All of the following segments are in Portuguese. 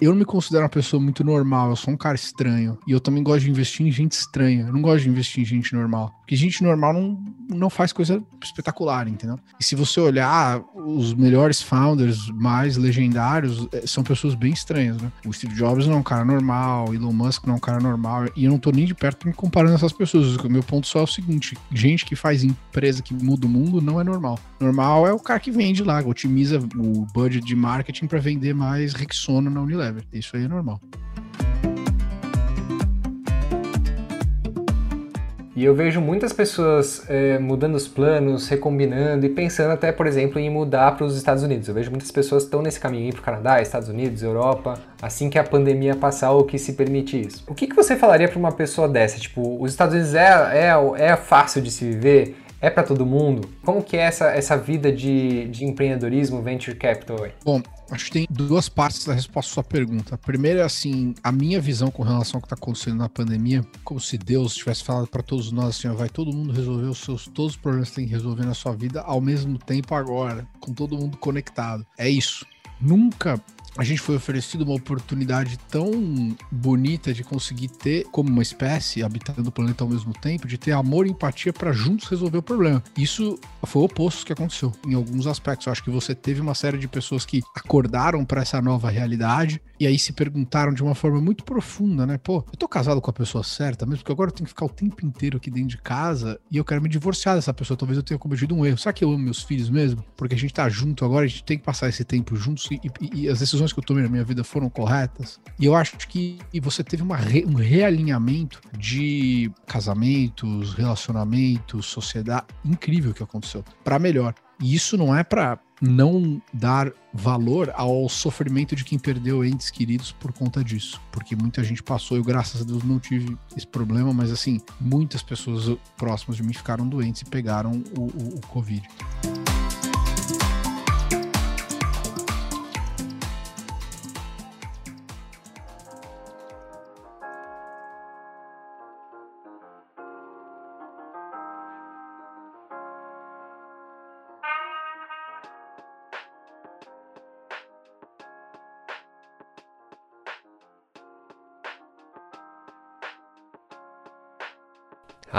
eu não me considero uma pessoa muito normal, eu sou um cara estranho. E eu também gosto de investir em gente estranha. Eu não gosto de investir em gente normal. Porque gente normal não, não faz coisa espetacular, entendeu? E se você olhar, os melhores founders mais legendários eh, são pessoas bem estranhas, né? O Steve Jobs não é um cara normal, Elon Musk não é um cara normal. E eu não tô nem de perto me comparando essas pessoas. O meu ponto só é o seguinte: gente que faz empresa que muda o mundo não é normal. Normal é o cara que vende lá, otimiza o budget de marketing para vender mais Rexona na Unilever. Isso aí é normal. E eu vejo muitas pessoas é, mudando os planos, recombinando e pensando até, por exemplo, em mudar para os Estados Unidos. Eu vejo muitas pessoas que estão nesse caminho para o Canadá, Estados Unidos, Europa, assim que a pandemia passar ou que se permite isso. O que, que você falaria para uma pessoa dessa? Tipo, os Estados Unidos é, é, é fácil de se viver? É para todo mundo? Como que é essa, essa vida de, de empreendedorismo, venture capital? Aí? Bom, acho que tem duas partes da resposta à sua pergunta. A primeira é assim, a minha visão com relação ao que está acontecendo na pandemia, como se Deus tivesse falado para todos nós assim, ó, vai todo mundo resolver os seus todos os problemas que tem que resolver na sua vida ao mesmo tempo agora, com todo mundo conectado. É isso. Nunca a gente foi oferecido uma oportunidade tão bonita de conseguir ter, como uma espécie habitando o planeta ao mesmo tempo, de ter amor e empatia para juntos resolver o problema. Isso foi o oposto que aconteceu em alguns aspectos. Eu acho que você teve uma série de pessoas que acordaram para essa nova realidade e aí se perguntaram de uma forma muito profunda, né? Pô, eu tô casado com a pessoa certa mesmo, porque agora eu tenho que ficar o tempo inteiro aqui dentro de casa e eu quero me divorciar dessa pessoa. Talvez eu tenha cometido um erro. Será que eu amo meus filhos mesmo? Porque a gente tá junto agora, a gente tem que passar esse tempo juntos e, e, e as decisões que eu tomei na minha vida foram corretas. E eu acho que você teve uma um realinhamento de casamentos, relacionamentos, sociedade incrível que aconteceu, para melhor. E isso não é para não dar valor ao sofrimento de quem perdeu entes queridos por conta disso, porque muita gente passou, eu graças a Deus não tive esse problema, mas assim, muitas pessoas próximas de mim ficaram doentes e pegaram o, o, o Covid.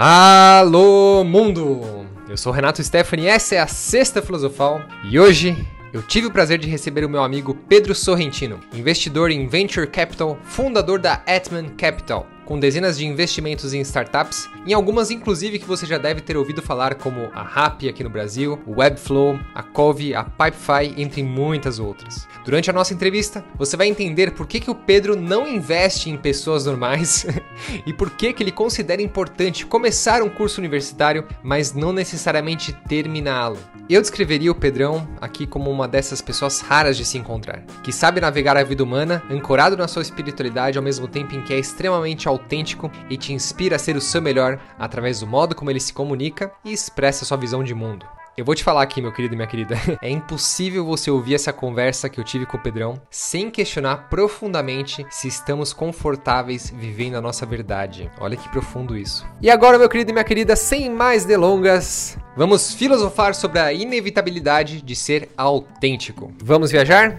Alô mundo! Eu sou Renato Stephanie, essa é a Sexta Filosofal e hoje eu tive o prazer de receber o meu amigo Pedro Sorrentino, investidor em Venture Capital, fundador da Atman Capital com dezenas de investimentos em startups, em algumas inclusive que você já deve ter ouvido falar como a Rappi aqui no Brasil, o Webflow, a Cove, a Pipefy, entre muitas outras. Durante a nossa entrevista, você vai entender por que, que o Pedro não investe em pessoas normais e por que, que ele considera importante começar um curso universitário, mas não necessariamente terminá-lo. Eu descreveria o Pedrão aqui como uma dessas pessoas raras de se encontrar, que sabe navegar a vida humana, ancorado na sua espiritualidade ao mesmo tempo em que é extremamente autêntico e te inspira a ser o seu melhor através do modo como ele se comunica e expressa sua visão de mundo. Eu vou te falar aqui, meu querido e minha querida, é impossível você ouvir essa conversa que eu tive com o Pedrão sem questionar profundamente se estamos confortáveis vivendo a nossa verdade. Olha que profundo isso. E agora, meu querido e minha querida, sem mais delongas, vamos filosofar sobre a inevitabilidade de ser autêntico. Vamos viajar?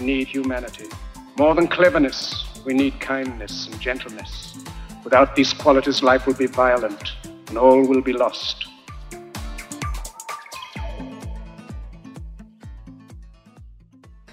we need humanity. More than cleverness, we need kindness and gentleness. Without these qualities, life will be violent and all will be lost.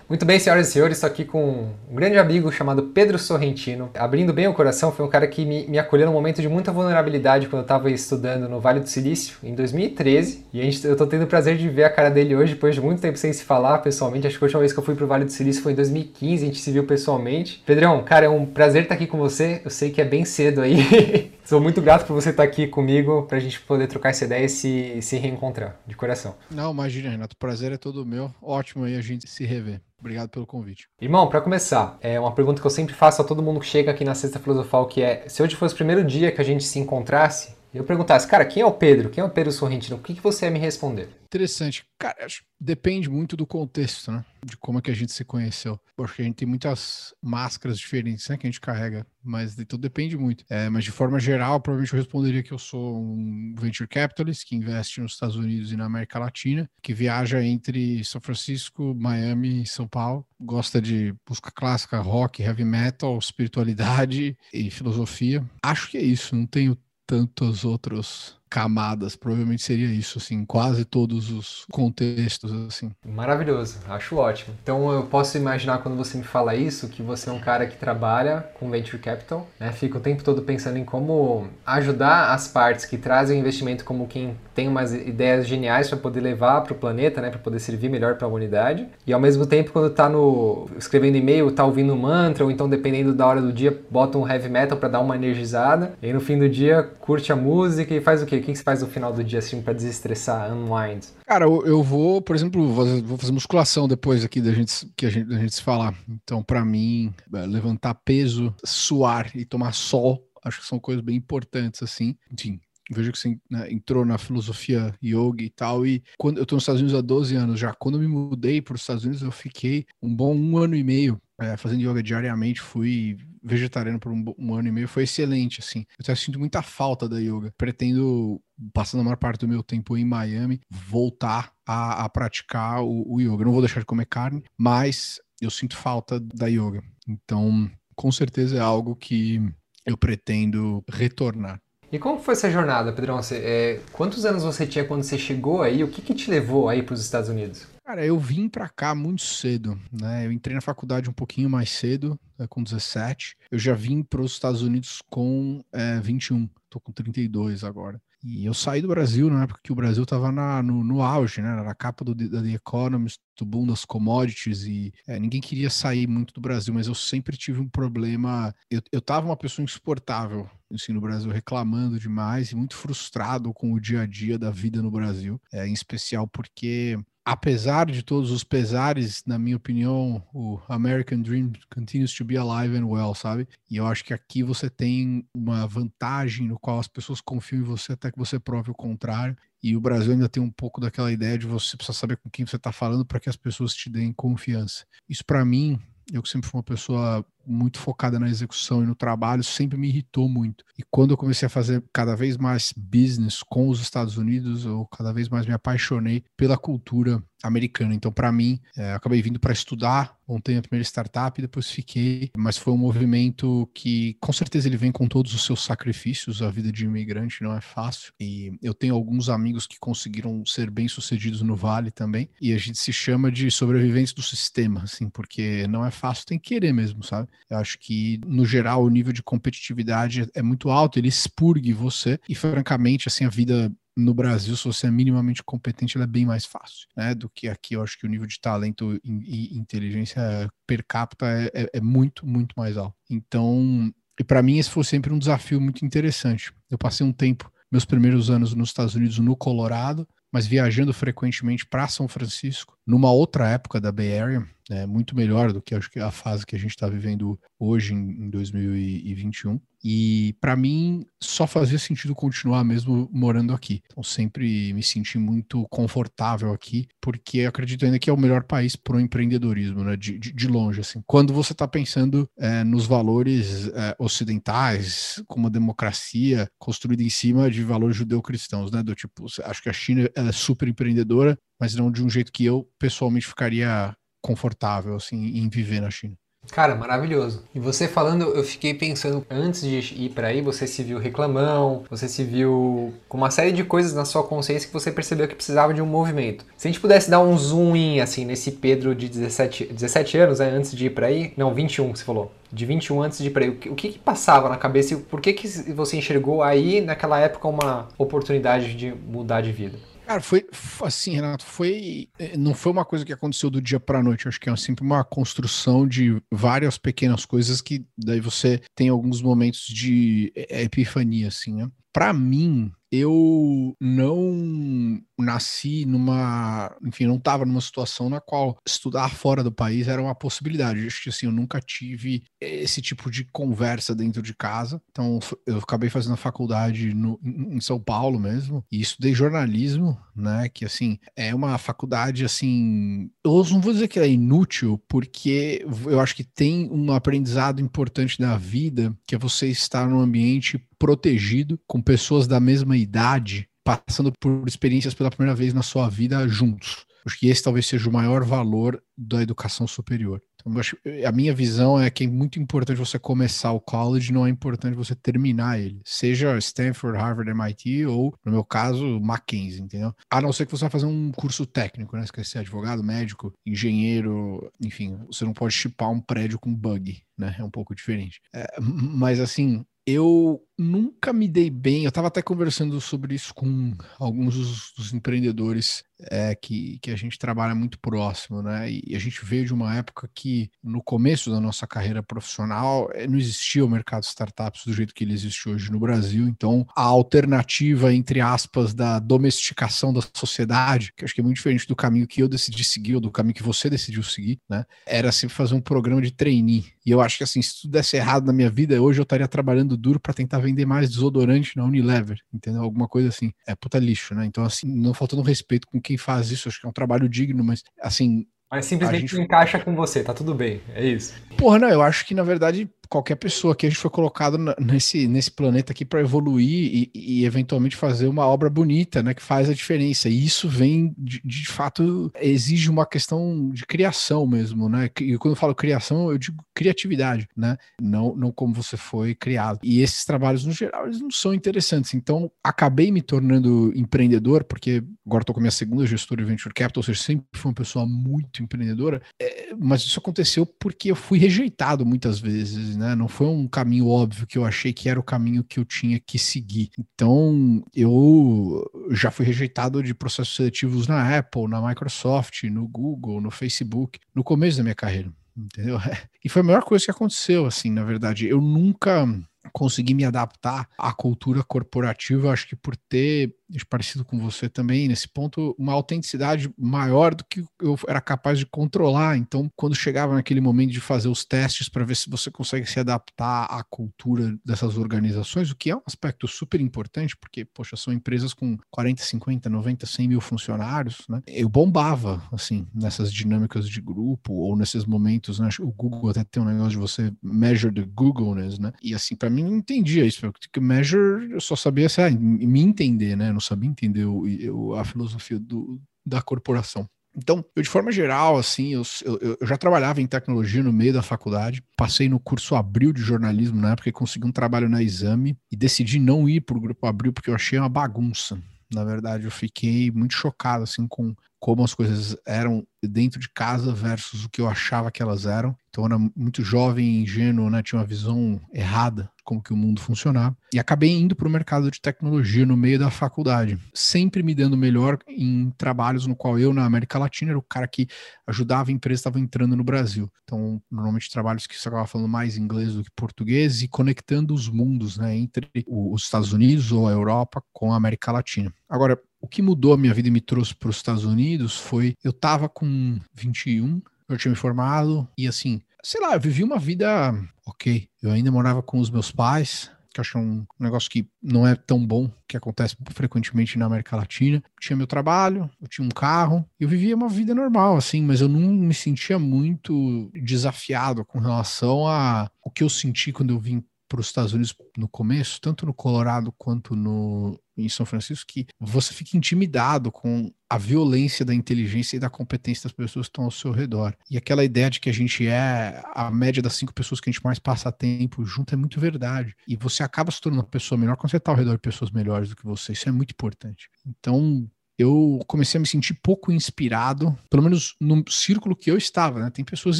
Muito bem, senhoras e senhores, estou aqui com um grande amigo chamado Pedro Sorrentino. Abrindo bem o coração, foi um cara que me, me acolheu num momento de muita vulnerabilidade quando eu estava estudando no Vale do Silício, em 2013. E a gente, eu estou tendo o prazer de ver a cara dele hoje, depois de muito tempo sem se falar pessoalmente. Acho que a última vez que eu fui para o Vale do Silício foi em 2015, a gente se viu pessoalmente. Pedrão, cara, é um prazer estar aqui com você. Eu sei que é bem cedo aí. Sou muito grato por você estar aqui comigo para a gente poder trocar essa ideia e se, se reencontrar, de coração. Não, imagina, Renato. O prazer é todo meu. Ótimo aí a gente se rever. Obrigado pelo convite. Irmão, para começar, é uma pergunta que eu sempre faço a todo mundo que chega aqui na Sexta Filosofal, que é, se hoje fosse o primeiro dia que a gente se encontrasse, eu perguntasse, cara, quem é o Pedro? Quem é o Pedro Sorrentino? O que, que você ia me responder? Interessante. Cara, acho depende muito do contexto, né? De como é que a gente se conheceu. Acho que a gente tem muitas máscaras diferentes, né? Que a gente carrega, mas de tudo depende muito. É, mas de forma geral, provavelmente eu responderia que eu sou um venture capitalist que investe nos Estados Unidos e na América Latina, que viaja entre São Francisco, Miami e São Paulo. Gosta de música clássica, rock, heavy metal, espiritualidade e filosofia. Acho que é isso. Não tenho tantos outros camadas, provavelmente seria isso, assim, quase todos os contextos, assim. Maravilhoso, acho ótimo. Então eu posso imaginar quando você me fala isso, que você é um cara que trabalha com Venture Capital, né? Fica o tempo todo pensando em como ajudar as partes que trazem o investimento como quem tem umas ideias geniais para poder levar para o planeta, né? Para poder servir melhor para a humanidade. E ao mesmo tempo, quando tá no escrevendo e-mail, tá ouvindo um mantra, ou então dependendo da hora do dia, bota um heavy metal para dar uma energizada. E no fim do dia, curte a música e faz o quê? O que você faz no final do dia assim para desestressar, unwind? Cara, eu, vou, por exemplo, vou fazer musculação depois aqui da gente que a gente, da gente se falar. Então, para mim, é, levantar peso, suar e tomar sol, acho que são coisas bem importantes assim. Enfim, vejo que você né, entrou na filosofia yoga e tal, e quando eu estou nos Estados Unidos há 12 anos já, quando eu me mudei para os Estados Unidos, eu fiquei um bom um ano e meio é, fazendo yoga diariamente, fui vegetariano por um, um, ano e meio, foi excelente, assim. Eu até sinto muita falta da yoga. Pretendo, passando a maior parte do meu tempo em Miami, voltar a, a praticar o, o yoga. Não vou deixar de comer carne, mas eu sinto falta da yoga. Então, com certeza é algo que eu pretendo retornar. E como foi essa jornada, Pedrão? Você, é, quantos anos você tinha quando você chegou aí? O que, que te levou aí para os Estados Unidos? Cara, eu vim para cá muito cedo, né? Eu entrei na faculdade um pouquinho mais cedo, né, com 17. Eu já vim para os Estados Unidos com é, 21. Tô com 32 agora. E eu saí do Brasil na época que o Brasil estava no, no auge, né? Na capa do, da The Economist, do boom das commodities, e é, ninguém queria sair muito do Brasil, mas eu sempre tive um problema. Eu, eu tava uma pessoa insuportável assim, no Brasil, reclamando demais e muito frustrado com o dia a dia da vida no Brasil, é, em especial porque apesar de todos os pesares, na minha opinião, o American Dream continues to be alive and well, sabe? E eu acho que aqui você tem uma vantagem no qual as pessoas confiam em você até que você prove o contrário. E o Brasil ainda tem um pouco daquela ideia de você precisar saber com quem você está falando para que as pessoas te deem confiança. Isso para mim eu que sempre fui uma pessoa muito focada na execução e no trabalho, sempre me irritou muito. E quando eu comecei a fazer cada vez mais business com os Estados Unidos, eu cada vez mais me apaixonei pela cultura americana. Então, para mim, é, acabei vindo para estudar, montei a primeira startup, depois fiquei, mas foi um movimento que, com certeza, ele vem com todos os seus sacrifícios. A vida de imigrante não é fácil. E eu tenho alguns amigos que conseguiram ser bem-sucedidos no Vale também, e a gente se chama de sobreviventes do sistema, assim, porque não é fácil, tem que querer mesmo, sabe? Eu acho que, no geral, o nível de competitividade é muito alto, ele expurgue você, e francamente, assim, a vida no Brasil, se você é minimamente competente, ela é bem mais fácil, né? Do que aqui, eu acho que o nível de talento e inteligência per capita é, é, é muito, muito mais alto. Então, e para mim esse foi sempre um desafio muito interessante. Eu passei um tempo, meus primeiros anos nos Estados Unidos, no Colorado, mas viajando frequentemente para São Francisco, numa outra época da Bay Area, é, muito melhor do que acho que a fase que a gente está vivendo hoje em, em 2021. E para mim só fazia sentido continuar mesmo morando aqui. Então sempre me senti muito confortável aqui, porque acredito ainda que é o melhor país para o empreendedorismo, né? De, de, de, longe, assim. Quando você está pensando é, nos valores é, ocidentais, como uma democracia construída em cima de valores judeu-cristãos, né? Do tipo, acho que a China é super empreendedora, mas não de um jeito que eu pessoalmente ficaria confortável assim em viver na China. Cara, maravilhoso. E você falando, eu fiquei pensando, antes de ir para aí, você se viu reclamão, você se viu com uma série de coisas na sua consciência que você percebeu que precisava de um movimento. Se a gente pudesse dar um zoom in, assim, nesse Pedro de 17, 17 anos, né, antes de ir para aí, não, 21 que você falou, de 21 antes de ir para aí, o que, o que, que passava na cabeça e por que, que você enxergou aí, naquela época, uma oportunidade de mudar de vida? Cara, foi assim, Renato, foi eh, não foi uma coisa que aconteceu do dia para noite, acho que é sempre uma construção de várias pequenas coisas que daí você tem alguns momentos de eh, epifania assim, né? Para mim, eu não nasci numa, enfim, não estava numa situação na qual estudar fora do país era uma possibilidade. Acho que assim, eu nunca tive esse tipo de conversa dentro de casa. Então, eu acabei fazendo a faculdade no, em São Paulo mesmo e estudei jornalismo, né? Que assim é uma faculdade assim, eu não vou dizer que é inútil, porque eu acho que tem um aprendizado importante da vida, que é você estar num ambiente protegido com pessoas da mesma idade passando por experiências pela primeira vez na sua vida juntos. Acho que esse talvez seja o maior valor da educação superior. Então, acho, a minha visão é que é muito importante você começar o college, não é importante você terminar ele. Seja Stanford, Harvard, MIT ou, no meu caso, Mackenzie, entendeu? A não ser que você vá fazer um curso técnico, né? Você quer ser advogado, médico, engenheiro, enfim, você não pode chipar um prédio com bug, né? É um pouco diferente. É, mas, assim, eu nunca me dei bem. Eu estava até conversando sobre isso com alguns dos, dos empreendedores é, que, que a gente trabalha muito próximo, né? E a gente veio de uma época que, no começo da nossa carreira profissional, é, não existia o mercado de startups do jeito que ele existe hoje no Brasil. Então, a alternativa, entre aspas, da domesticação da sociedade, que acho que é muito diferente do caminho que eu decidi seguir ou do caminho que você decidiu seguir, né? Era sempre fazer um programa de trainee. E eu acho que, assim, se tudo desse errado na minha vida, hoje eu estaria trabalhando duro para tentar vender mais desodorante na Unilever, entendeu? Alguma coisa assim. É puta lixo, né? Então, assim, não faltando respeito com quem faz isso, acho que é um trabalho digno, mas, assim, mas simplesmente gente... encaixa com você, tá tudo bem, é isso. Porra, não, eu acho que na verdade qualquer pessoa que a gente foi colocado nesse, nesse planeta aqui para evoluir e, e, eventualmente fazer uma obra bonita, né, que faz a diferença. E isso vem de, de fato exige uma questão de criação mesmo, né? E quando eu falo criação, eu digo criatividade, né? Não, não como você foi criado. E esses trabalhos no geral eles não são interessantes. Então acabei me tornando empreendedor porque agora estou com a minha segunda gestora de venture capital, ou seja, sempre fui uma pessoa muito empreendedora. É, mas isso aconteceu porque eu fui rejeitado muitas vezes né? Não foi um caminho óbvio que eu achei que era o caminho que eu tinha que seguir. Então, eu já fui rejeitado de processos seletivos na Apple, na Microsoft, no Google, no Facebook, no começo da minha carreira, entendeu? E foi a melhor coisa que aconteceu, assim, na verdade. Eu nunca consegui me adaptar à cultura corporativa, acho que por ter parecido com você também, nesse ponto, uma autenticidade maior do que eu era capaz de controlar. Então, quando chegava naquele momento de fazer os testes para ver se você consegue se adaptar à cultura dessas organizações, o que é um aspecto super importante, porque, poxa, são empresas com 40, 50, 90, 100 mil funcionários, né? Eu bombava, assim, nessas dinâmicas de grupo ou nesses momentos, né? O Google até tem um negócio de você measure the Googleness, né? E, assim, para mim, não entendia isso, porque measure eu só sabia, me entender, né? Não sabia entender o, a filosofia do, da corporação. Então, eu de forma geral, assim, eu, eu, eu, já trabalhava em tecnologia no meio da faculdade, passei no curso Abril de jornalismo na época e consegui um trabalho na Exame e decidi não ir para o grupo Abril porque eu achei uma bagunça. Na verdade, eu fiquei muito chocado assim com como as coisas eram dentro de casa versus o que eu achava que elas eram. Então eu era muito jovem e ingênuo, né? Tinha uma visão errada como que o mundo funcionava. E acabei indo para o mercado de tecnologia no meio da faculdade, sempre me dando melhor em trabalhos no qual eu, na América Latina, era o cara que ajudava a empresa estava entrando no Brasil. Então, normalmente trabalhos que você acaba falando mais inglês do que português e conectando os mundos, né? Entre os Estados Unidos ou a Europa com a América Latina. Agora, o que mudou a minha vida e me trouxe para os Estados Unidos foi eu tava com 21, eu tinha me formado e assim, sei lá, eu vivi uma vida ok. Eu ainda morava com os meus pais, que eu acho um negócio que não é tão bom, que acontece frequentemente na América Latina. Tinha meu trabalho, eu tinha um carro, eu vivia uma vida normal, assim, mas eu não me sentia muito desafiado com relação a o que eu senti quando eu vim para os Estados Unidos no começo, tanto no Colorado quanto no, em São Francisco, que você fica intimidado com a violência da inteligência e da competência das pessoas que estão ao seu redor. E aquela ideia de que a gente é a média das cinco pessoas que a gente mais passa tempo junto é muito verdade. E você acaba se tornando uma pessoa melhor quando você está ao redor de pessoas melhores do que você. Isso é muito importante. Então, eu comecei a me sentir pouco inspirado, pelo menos no círculo que eu estava, né? Tem pessoas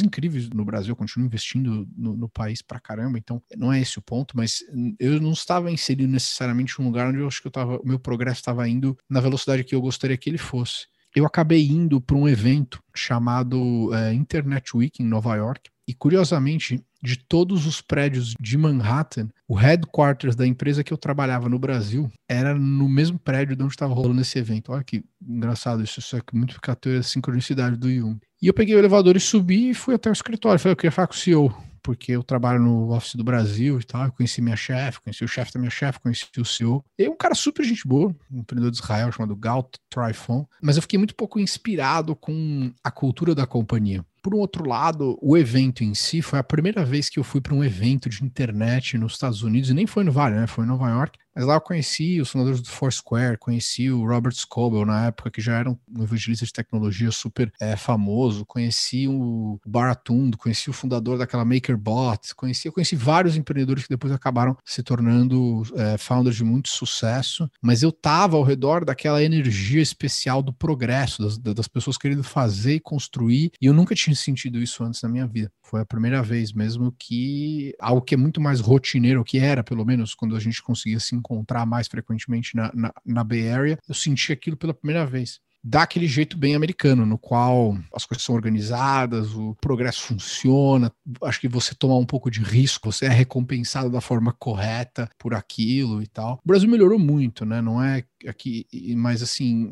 incríveis no Brasil, eu continuo investindo no, no país pra caramba, então não é esse o ponto, mas eu não estava inserido necessariamente em um lugar onde eu acho que eu tava, o meu progresso estava indo na velocidade que eu gostaria que ele fosse. Eu acabei indo para um evento chamado é, Internet Week em Nova York, e curiosamente, de todos os prédios de Manhattan, o headquarters da empresa que eu trabalhava no Brasil era no mesmo prédio de onde estava rolando esse evento. Olha que engraçado isso, isso é muito fica a sincronicidade do Jung. E eu peguei o elevador e subi e fui até o escritório. Falei, eu queria falar com o CEO porque eu trabalho no Office do Brasil e tal. Eu conheci minha chefe, conheci o chefe da minha chefe, conheci o CEO. E é um cara super gente boa, um empreendedor de Israel chamado Galt Trifon. Mas eu fiquei muito pouco inspirado com a cultura da companhia. Por um outro lado, o evento em si foi a primeira vez que eu fui para um evento de internet nos Estados Unidos, e nem foi no Vale, né? Foi em Nova York. Mas lá eu conheci os fundadores do Foursquare, conheci o Robert Scoble na época, que já era um evangelista de tecnologia super é, famoso, conheci o Baratundo, conheci o fundador daquela MakerBot, conheci, eu conheci vários empreendedores que depois acabaram se tornando é, founders de muito sucesso, mas eu tava ao redor daquela energia especial do progresso, das, das pessoas querendo fazer e construir, e eu nunca tinha sentido isso antes na minha vida. Foi a primeira vez mesmo que algo que é muito mais rotineiro, que era pelo menos quando a gente conseguia se encontrar mais frequentemente na, na, na Bay Area, eu senti aquilo pela primeira vez daquele jeito bem americano, no qual as coisas são organizadas, o progresso funciona, acho que você tomar um pouco de risco, você é recompensado da forma correta por aquilo e tal. O Brasil melhorou muito, né? Não é aqui, mas assim,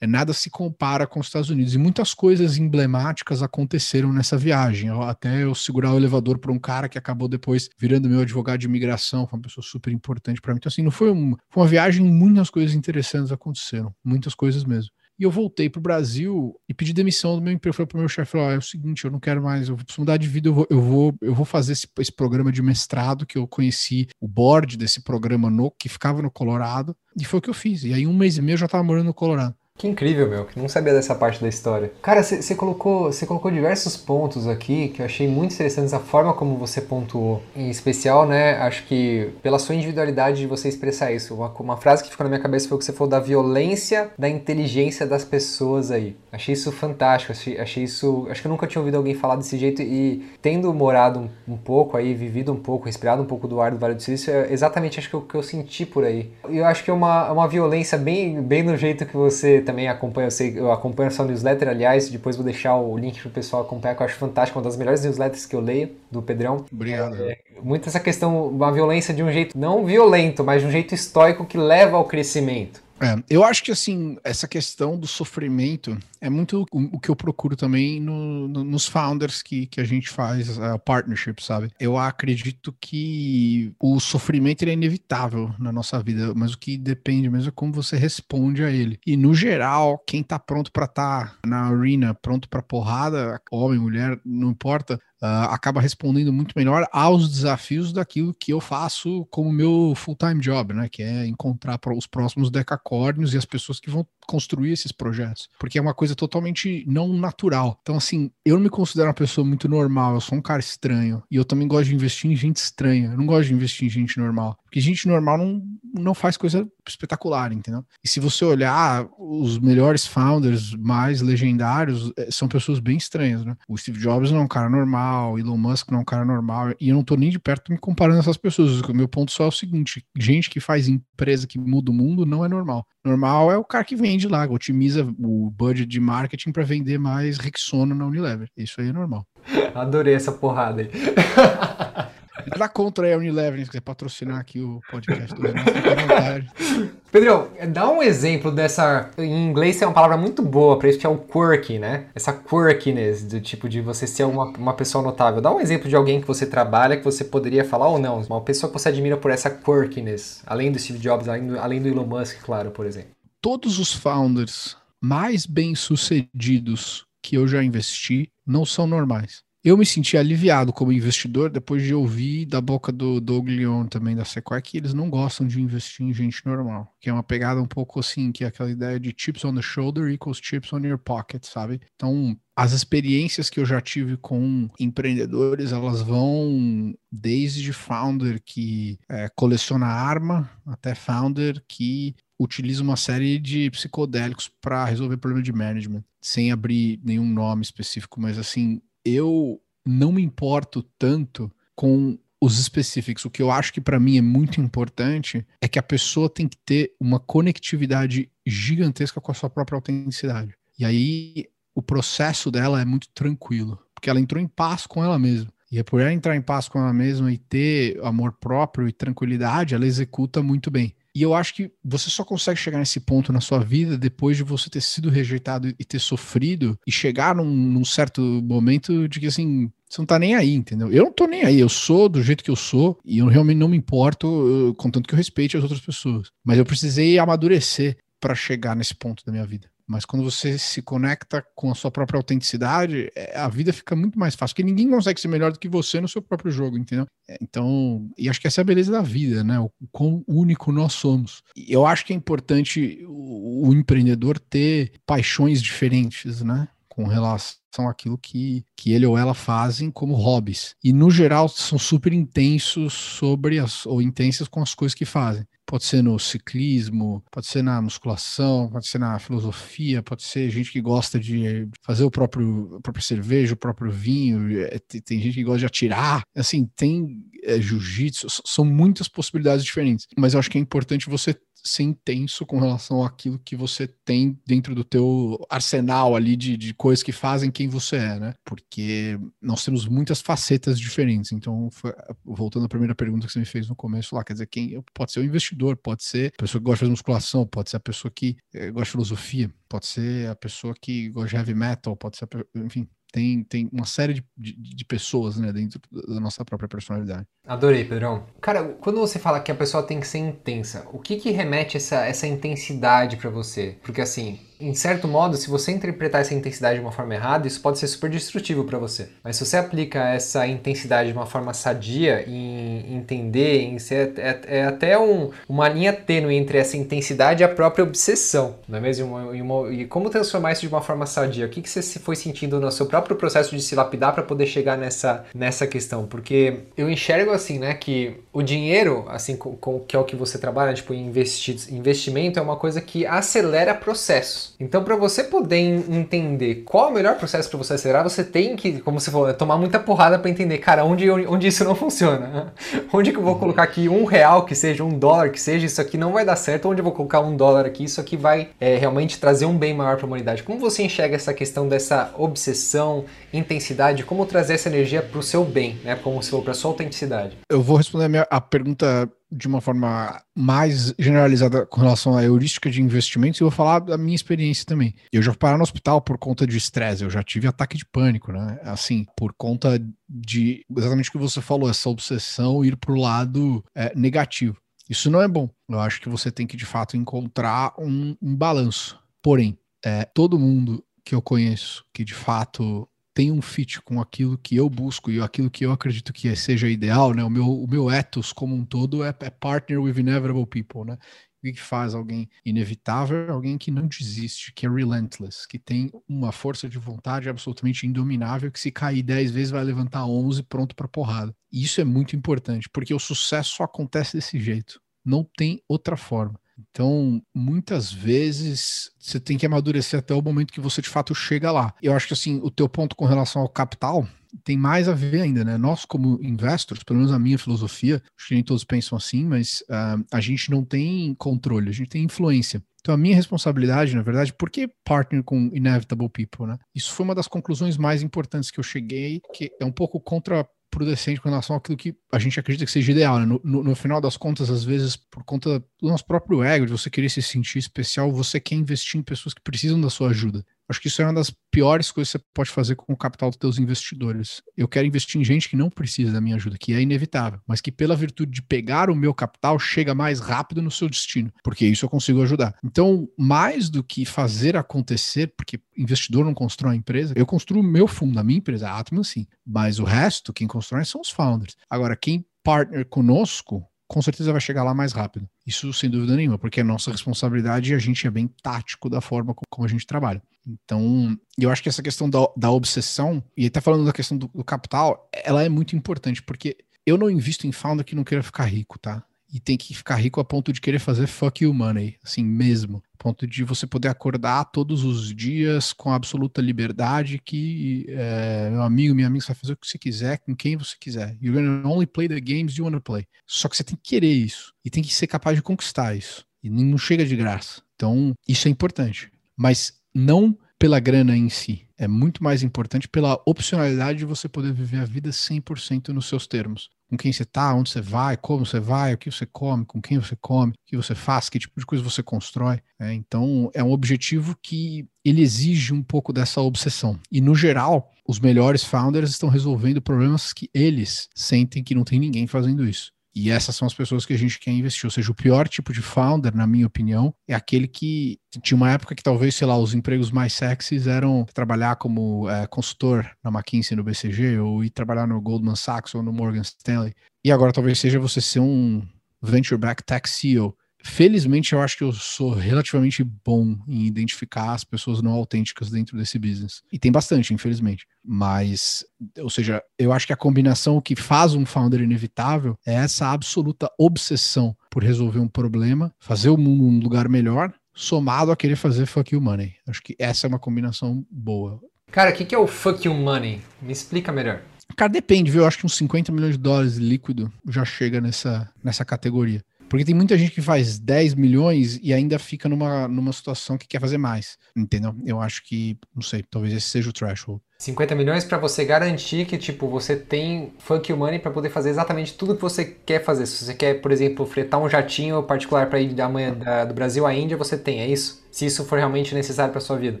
é nada se compara com os Estados Unidos. E muitas coisas emblemáticas aconteceram nessa viagem. Até eu segurar o elevador para um cara que acabou depois virando meu advogado de imigração, foi uma pessoa super importante para mim. Então, assim, não foi, um, foi uma viagem, muitas coisas interessantes aconteceram, muitas coisas mesmo. E eu voltei pro Brasil e pedi demissão do meu emprego. Falei pro meu chefe, ó, é o seguinte, eu não quero mais, eu preciso mudar de vida, eu vou, eu vou, eu vou fazer esse, esse programa de mestrado que eu conheci o board desse programa no que ficava no Colorado. E foi o que eu fiz. E aí um mês e meio eu já tava morando no Colorado. Que incrível, meu, que não sabia dessa parte da história. Cara, você colocou, colocou diversos pontos aqui que eu achei muito interessantes a forma como você pontuou. Em especial, né, acho que pela sua individualidade de você expressar isso. Uma, uma frase que ficou na minha cabeça foi o que você falou da violência da inteligência das pessoas aí. Achei isso fantástico, achei, achei isso... Acho que eu nunca tinha ouvido alguém falar desse jeito e tendo morado um, um pouco aí, vivido um pouco, respirado um pouco do ar do Vale do Silício, é exatamente acho que o que eu senti por aí. E eu acho que é uma, uma violência bem, bem no jeito que você também acompanha, eu, sei, eu acompanho a sua newsletter, aliás, depois vou deixar o link pro pessoal acompanhar, que eu acho fantástico, uma das melhores newsletters que eu leio, do Pedrão. Obrigado. É, muito essa questão, uma violência de um jeito não violento, mas de um jeito estoico que leva ao crescimento. É, eu acho que assim, essa questão do sofrimento é muito o, que eu procuro também no, no, nos founders que, que a gente faz uh, partnership, sabe? Eu acredito que o sofrimento é inevitável na nossa vida, mas o que depende mesmo é como você responde a ele. E no geral, quem tá pronto para estar tá na arena, pronto para porrada, homem, mulher, não importa, Uh, acaba respondendo muito melhor aos desafios daquilo que eu faço como meu full-time job, né? Que é encontrar os próximos decacórnios e as pessoas que vão construir esses projetos, porque é uma coisa totalmente não natural. Então, assim, eu não me considero uma pessoa muito normal, eu sou um cara estranho. E eu também gosto de investir em gente estranha. Eu não gosto de investir em gente normal. Porque gente normal não, não faz coisa espetacular, entendeu? E se você olhar, os melhores founders mais legendários eh, são pessoas bem estranhas, né? O Steve Jobs não é um cara normal, o Elon Musk não é um cara normal, e eu não tô nem de perto me comparando essas pessoas. O meu ponto só é o seguinte: gente que faz empresa que muda o mundo não é normal. Normal é o cara que vende lá, otimiza o budget de marketing para vender mais Rexona na Unilever. Isso aí é normal. Adorei essa porrada aí. Nada contra a Unilever, se quiser patrocinar aqui o podcast do Pedro, dá um exemplo dessa. Em inglês é uma palavra muito boa para isso, que é o quirky, né? Essa quirkiness, do tipo de você ser uma, uma pessoa notável. Dá um exemplo de alguém que você trabalha que você poderia falar ou não. Uma pessoa que você admira por essa quirkiness. Além do Steve Jobs, além do, além do Elon Musk, claro, por exemplo. Todos os founders mais bem-sucedidos que eu já investi não são normais. Eu me senti aliviado como investidor depois de ouvir da boca do Doug Leon também da Sequoia que eles não gostam de investir em gente normal, que é uma pegada um pouco assim, que é aquela ideia de chips on the shoulder equals chips on your pocket, sabe? Então, as experiências que eu já tive com empreendedores, elas vão desde founder que é, coleciona arma até founder que utiliza uma série de psicodélicos para resolver problema de management, sem abrir nenhum nome específico, mas assim, eu não me importo tanto com os específicos. O que eu acho que para mim é muito importante é que a pessoa tem que ter uma conectividade gigantesca com a sua própria autenticidade. E aí o processo dela é muito tranquilo, porque ela entrou em paz com ela mesma. E é por ela entrar em paz com ela mesma e ter amor próprio e tranquilidade, ela executa muito bem. E eu acho que você só consegue chegar nesse ponto na sua vida depois de você ter sido rejeitado e ter sofrido e chegar num, num certo momento de que assim, você não tá nem aí, entendeu? Eu não tô nem aí, eu sou do jeito que eu sou e eu realmente não me importo, contanto que eu respeite as outras pessoas. Mas eu precisei amadurecer para chegar nesse ponto da minha vida. Mas quando você se conecta com a sua própria autenticidade, é, a vida fica muito mais fácil, porque ninguém consegue ser melhor do que você no seu próprio jogo, entendeu? É, então, e acho que essa é a beleza da vida, né? O quão único nós somos. Eu acho que é importante o, o empreendedor ter paixões diferentes, né? Com relação àquilo que, que ele ou ela fazem como hobbies. E, no geral, são super intensos sobre as, ou intensas com as coisas que fazem. Pode ser no ciclismo, pode ser na musculação, pode ser na filosofia, pode ser gente que gosta de fazer o próprio a própria cerveja, o próprio vinho, é, tem, tem gente que gosta de atirar. Assim, tem é, jiu-jitsu, são muitas possibilidades diferentes. Mas eu acho que é importante você ser intenso com relação àquilo que você tem dentro do teu arsenal ali de, de coisas que fazem quem você é, né? Porque nós temos muitas facetas diferentes. Então, foi, voltando à primeira pergunta que você me fez no começo lá, quer dizer, quem pode ser o investidor, pode ser a pessoa que gosta de fazer musculação, pode ser a pessoa que é, gosta de filosofia, pode ser a pessoa que gosta de heavy metal, pode ser, a, enfim, tem, tem uma série de, de, de, pessoas né, dentro da nossa própria personalidade. Adorei, Pedrão. Cara, quando você fala que a pessoa tem que ser intensa, o que que remete essa, essa intensidade para você? Porque assim, em certo modo, se você interpretar essa intensidade de uma forma errada, isso pode ser super destrutivo para você. Mas se você aplica essa intensidade de uma forma sadia, em entender, em ser é, é até um, uma linha tênue entre essa intensidade e a própria obsessão, não é mesmo? E, uma, e, como transformar isso de uma forma sadia? O que, que você foi sentindo no seu próprio processo de se lapidar para poder chegar nessa, nessa questão? Porque eu enxergo assim, né, que o dinheiro, assim, com, com, que é o que você trabalha, tipo, investimento é uma coisa que acelera processos. Então, para você poder entender qual é o melhor processo para você acelerar, você tem que, como você falou, tomar muita porrada para entender, cara, onde, onde isso não funciona. onde que eu vou colocar aqui um real, que seja um dólar, que seja isso aqui não vai dar certo. Onde eu vou colocar um dólar aqui, isso aqui vai é, realmente trazer um bem maior para a humanidade. Como você enxerga essa questão dessa obsessão, intensidade, como trazer essa energia para o seu bem, né? Como se for para sua autenticidade? Eu vou responder a, minha, a pergunta de uma forma mais generalizada com relação à heurística de investimentos e vou falar da minha experiência também. Eu já fui parar no hospital por conta de estresse, eu já tive ataque de pânico, né? Assim, por conta de exatamente o que você falou, essa obsessão ir para o lado é, negativo. Isso não é bom. Eu acho que você tem que, de fato, encontrar um, um balanço. Porém, é, todo mundo que eu conheço que, de fato, tem um fit com aquilo que eu busco e aquilo que eu acredito que seja ideal, né? O meu, o meu ethos como um todo é, é partner with inevitable people, né? O que faz alguém inevitável? Alguém que não desiste, que é relentless, que tem uma força de vontade absolutamente indominável, que se cair 10 vezes vai levantar 11 pronto para porrada. E isso é muito importante, porque o sucesso só acontece desse jeito. Não tem outra forma. Então, muitas vezes você tem que amadurecer até o momento que você de fato chega lá. Eu acho que assim, o teu ponto com relação ao capital tem mais a ver ainda, né? Nós, como investors, pelo menos a minha filosofia, acho que nem todos pensam assim, mas uh, a gente não tem controle, a gente tem influência. Então, a minha responsabilidade, na verdade, por que partner com Inevitable People, né? Isso foi uma das conclusões mais importantes que eu cheguei, que é um pouco contra prudente com relação àquilo que a gente acredita que seja ideal. Né? No, no, no, final das contas, às vezes, por conta do nosso próprio ego, de você querer se sentir especial, você quer investir em pessoas que precisam da sua ajuda. Acho que isso é uma das piores coisas que você pode fazer com o capital dos teus investidores. Eu quero investir em gente que não precisa da minha ajuda, que é inevitável, mas que pela virtude de pegar o meu capital chega mais rápido no seu destino, porque isso eu consigo ajudar. Então, mais do que fazer acontecer, porque investidor não constrói a empresa, eu construo o meu fundo, a minha empresa, a Atman sim, mas o resto, quem constrói são os founders. Agora, quem partner conosco com certeza vai chegar lá mais rápido. Isso sem dúvida nenhuma, porque é nossa responsabilidade e a gente é bem tático da forma como a gente trabalha. Então, eu acho que essa questão da, da obsessão, e tá falando da questão do, do, capital, ela é muito importante, porque eu não invisto em founder que não queira ficar rico, tá? E tem que ficar rico a ponto de querer fazer fuck you money, assim mesmo. A ponto de você poder acordar todos os dias com absoluta liberdade que é, meu amigo, minha amiga, você vai fazer o que você quiser, com quem você quiser. You're gonna only play the games you wanna play. Só que você tem que querer isso e tem que ser capaz de conquistar isso. E não chega de graça. Então, isso é importante. Mas não pela grana em si. É muito mais importante pela opcionalidade de você poder viver a vida 100% nos seus termos. Com quem você tá, onde você vai, como você vai, o que você come, com quem você come, o que você faz, que tipo de coisa você constrói. É, então, é um objetivo que ele exige um pouco dessa obsessão. E, no geral, os melhores founders estão resolvendo problemas que eles sentem que não tem ninguém fazendo isso. E essas são as pessoas que a gente quer investir. Ou seja, o pior tipo de founder, na minha opinião, é aquele que tinha uma época que talvez, sei lá, os empregos mais sexys eram trabalhar como é, consultor na McKinsey, no BCG, ou ir trabalhar no Goldman Sachs ou no Morgan Stanley. E agora talvez seja você ser um venture-back tech CEO felizmente eu acho que eu sou relativamente bom em identificar as pessoas não autênticas dentro desse business. E tem bastante, infelizmente. Mas, ou seja, eu acho que a combinação que faz um founder inevitável é essa absoluta obsessão por resolver um problema, fazer o mundo um lugar melhor, somado a querer fazer fuck you money. Acho que essa é uma combinação boa. Cara, o que, que é o fuck you money? Me explica melhor. Cara, depende, viu? Eu acho que uns 50 milhões de dólares líquido já chega nessa, nessa categoria. Porque tem muita gente que faz 10 milhões e ainda fica numa, numa situação que quer fazer mais. Entendeu? Eu acho que, não sei, talvez esse seja o threshold. 50 milhões para você garantir que, tipo, você tem funk money para poder fazer exatamente tudo que você quer fazer. Se você quer, por exemplo, fretar um jatinho particular para ir da manhã da, do Brasil à Índia, você tem, é isso? Se isso for realmente necessário para sua vida.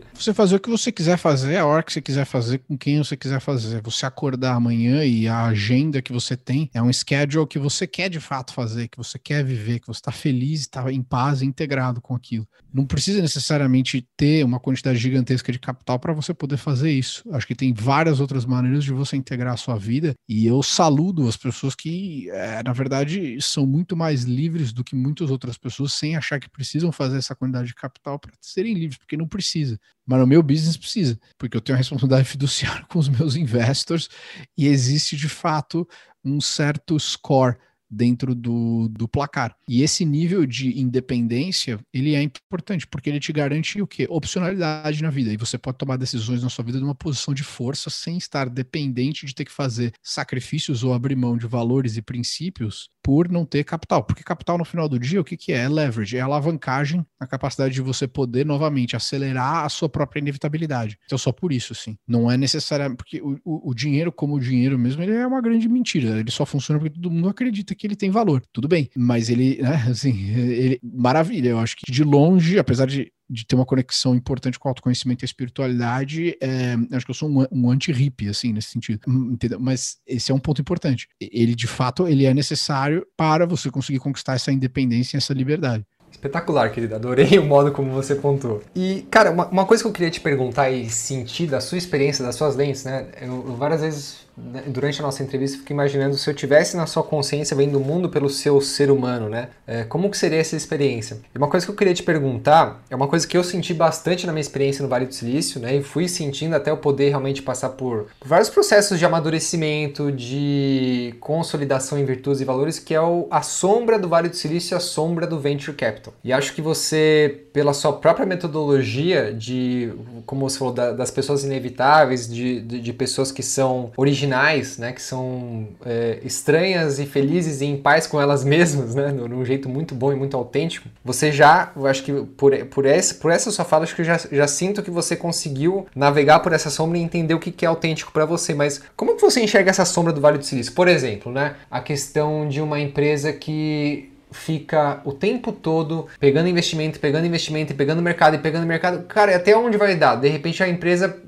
Você fazer o que você quiser fazer, a hora que você quiser fazer, com quem você quiser fazer. Você acordar amanhã e a agenda que você tem é um schedule que você quer de fato fazer, que você quer viver, que você está feliz, está em paz, integrado com aquilo. Não precisa necessariamente ter uma quantidade gigantesca de capital para você poder fazer isso. Acho que tem várias outras maneiras de você integrar a sua vida e eu saludo as pessoas que, é, na verdade, são muito mais livres do que muitas outras pessoas sem achar que precisam fazer essa quantidade de capital para serem livres, porque não precisa. Mas no meu business precisa, porque eu tenho a responsabilidade fiduciária com os meus investors e existe de fato um certo score dentro do, do placar. E esse nível de independência, ele é importante, porque ele te garante o quê? Opcionalidade na vida. E você pode tomar decisões na sua vida de uma posição de força sem estar dependente de ter que fazer sacrifícios ou abrir mão de valores e princípios por não ter capital. Porque capital, no final do dia, o que, que é? É leverage, é alavancagem na capacidade de você poder, novamente, acelerar a sua própria inevitabilidade. Então, só por isso, assim. Não é necessariamente. Porque o, o, o dinheiro, como o dinheiro mesmo, ele é uma grande mentira. Ele só funciona porque todo mundo acredita que ele tem valor. Tudo bem. Mas ele, né, assim, ele. Maravilha. Eu acho que de longe, apesar de de ter uma conexão importante com o autoconhecimento e a espiritualidade, é, acho que eu sou um, um anti-hippie, assim, nesse sentido. Hum, entendeu? Mas esse é um ponto importante. Ele, de fato, ele é necessário para você conseguir conquistar essa independência e essa liberdade. Espetacular, querida. Adorei o modo como você pontuou. E, cara, uma, uma, coisa que eu queria te perguntar e sentir da sua experiência, das suas lentes, né? Eu, eu várias vezes durante a nossa entrevista, fico imaginando se eu tivesse na sua consciência vendo o mundo pelo seu ser humano, né? É, como que seria essa experiência? E uma coisa que eu queria te perguntar é uma coisa que eu senti bastante na minha experiência no Vale do Silício, né? E fui sentindo até eu poder realmente passar por, por vários processos de amadurecimento, de consolidação em virtudes e valores, que é o, a sombra do Vale do Silício e a sombra do Venture Capital. E acho que você, pela sua própria metodologia de, como você falou, da, das pessoas inevitáveis, de, de, de pessoas que são originais originais, né, que são é, estranhas e felizes e em paz com elas mesmas, né, num jeito muito bom e muito autêntico, você já, eu acho que por, por, essa, por essa sua fala, acho que eu já, já sinto que você conseguiu navegar por essa sombra e entender o que, que é autêntico para você. Mas como que você enxerga essa sombra do Vale do Silício? Por exemplo, né, a questão de uma empresa que fica o tempo todo pegando investimento, pegando investimento, pegando mercado e pegando mercado. Cara, até onde vai dar? De repente a empresa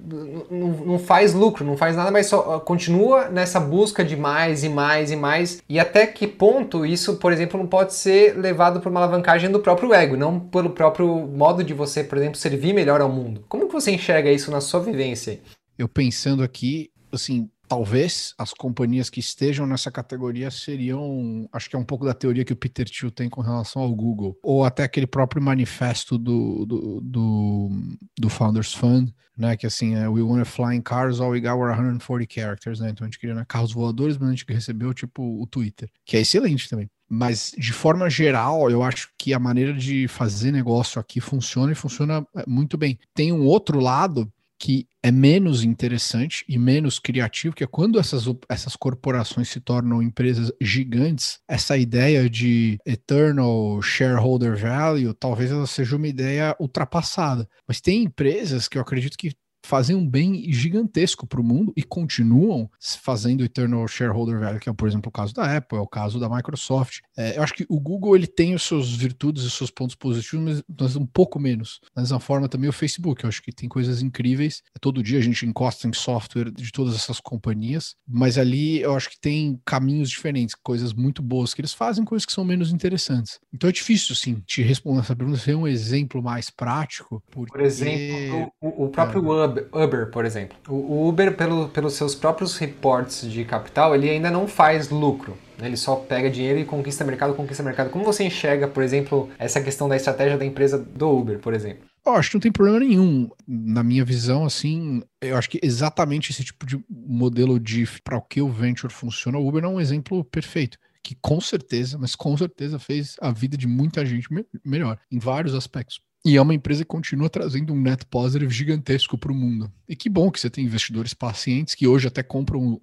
não faz lucro, não faz nada, mas só continua nessa busca de mais e mais e mais. E até que ponto isso, por exemplo, não pode ser levado por uma alavancagem do próprio ego, não pelo próprio modo de você, por exemplo, servir melhor ao mundo. Como que você enxerga isso na sua vivência? Eu pensando aqui, assim, talvez as companhias que estejam nessa categoria seriam, acho que é um pouco da teoria que o Peter Thiel tem com relação ao Google, ou até aquele próprio manifesto do, do, do, do Founders Fund, né, que assim, é We want to fly in cars, all we got were 140 characters, né, então a gente queria né, carros voadores, mas a gente recebeu tipo o Twitter, que é excelente também. Mas, de forma geral, eu acho que a maneira de fazer negócio aqui funciona e funciona é, muito bem. Tem um outro lado que é menos interessante e menos criativo, que é quando essas, essas corporações se tornam empresas gigantes, essa ideia de eternal shareholder value, talvez ela seja uma ideia ultrapassada. Mas tem empresas que eu acredito que fazem um bem gigantesco para o mundo e continuam fazendo Eternal Shareholder Value, que é, por exemplo, o caso da Apple, é o caso da Microsoft. É, eu acho que o Google ele tem os seus virtudes e seus pontos positivos, mas, um pouco menos. Da mesma forma também o Facebook, eu acho que tem coisas incríveis. Todo dia a gente encosta em software de todas essas companhias, mas ali eu acho que tem caminhos diferentes, coisas muito boas que eles fazem, coisas que são menos interessantes. Então é difícil, sim, te responder essa pergunta, ser um exemplo mais prático. Porque... Por exemplo, o, o próprio é. Uber, por exemplo. O Uber, pelo, pelos seus próprios reportes de capital, ele ainda não faz lucro. Né? Ele só pega dinheiro e conquista mercado, conquista mercado. Como você enxerga, por exemplo, essa questão da estratégia da empresa do Uber, por exemplo? Eu acho que não tem problema nenhum. Na minha visão, assim, eu acho que exatamente esse tipo de modelo de para o que o venture funciona, o Uber é um exemplo perfeito que com certeza, mas com certeza fez a vida de muita gente me melhor em vários aspectos. E é uma empresa que continua trazendo um net positive gigantesco para o mundo. E que bom que você tem investidores pacientes que hoje até compram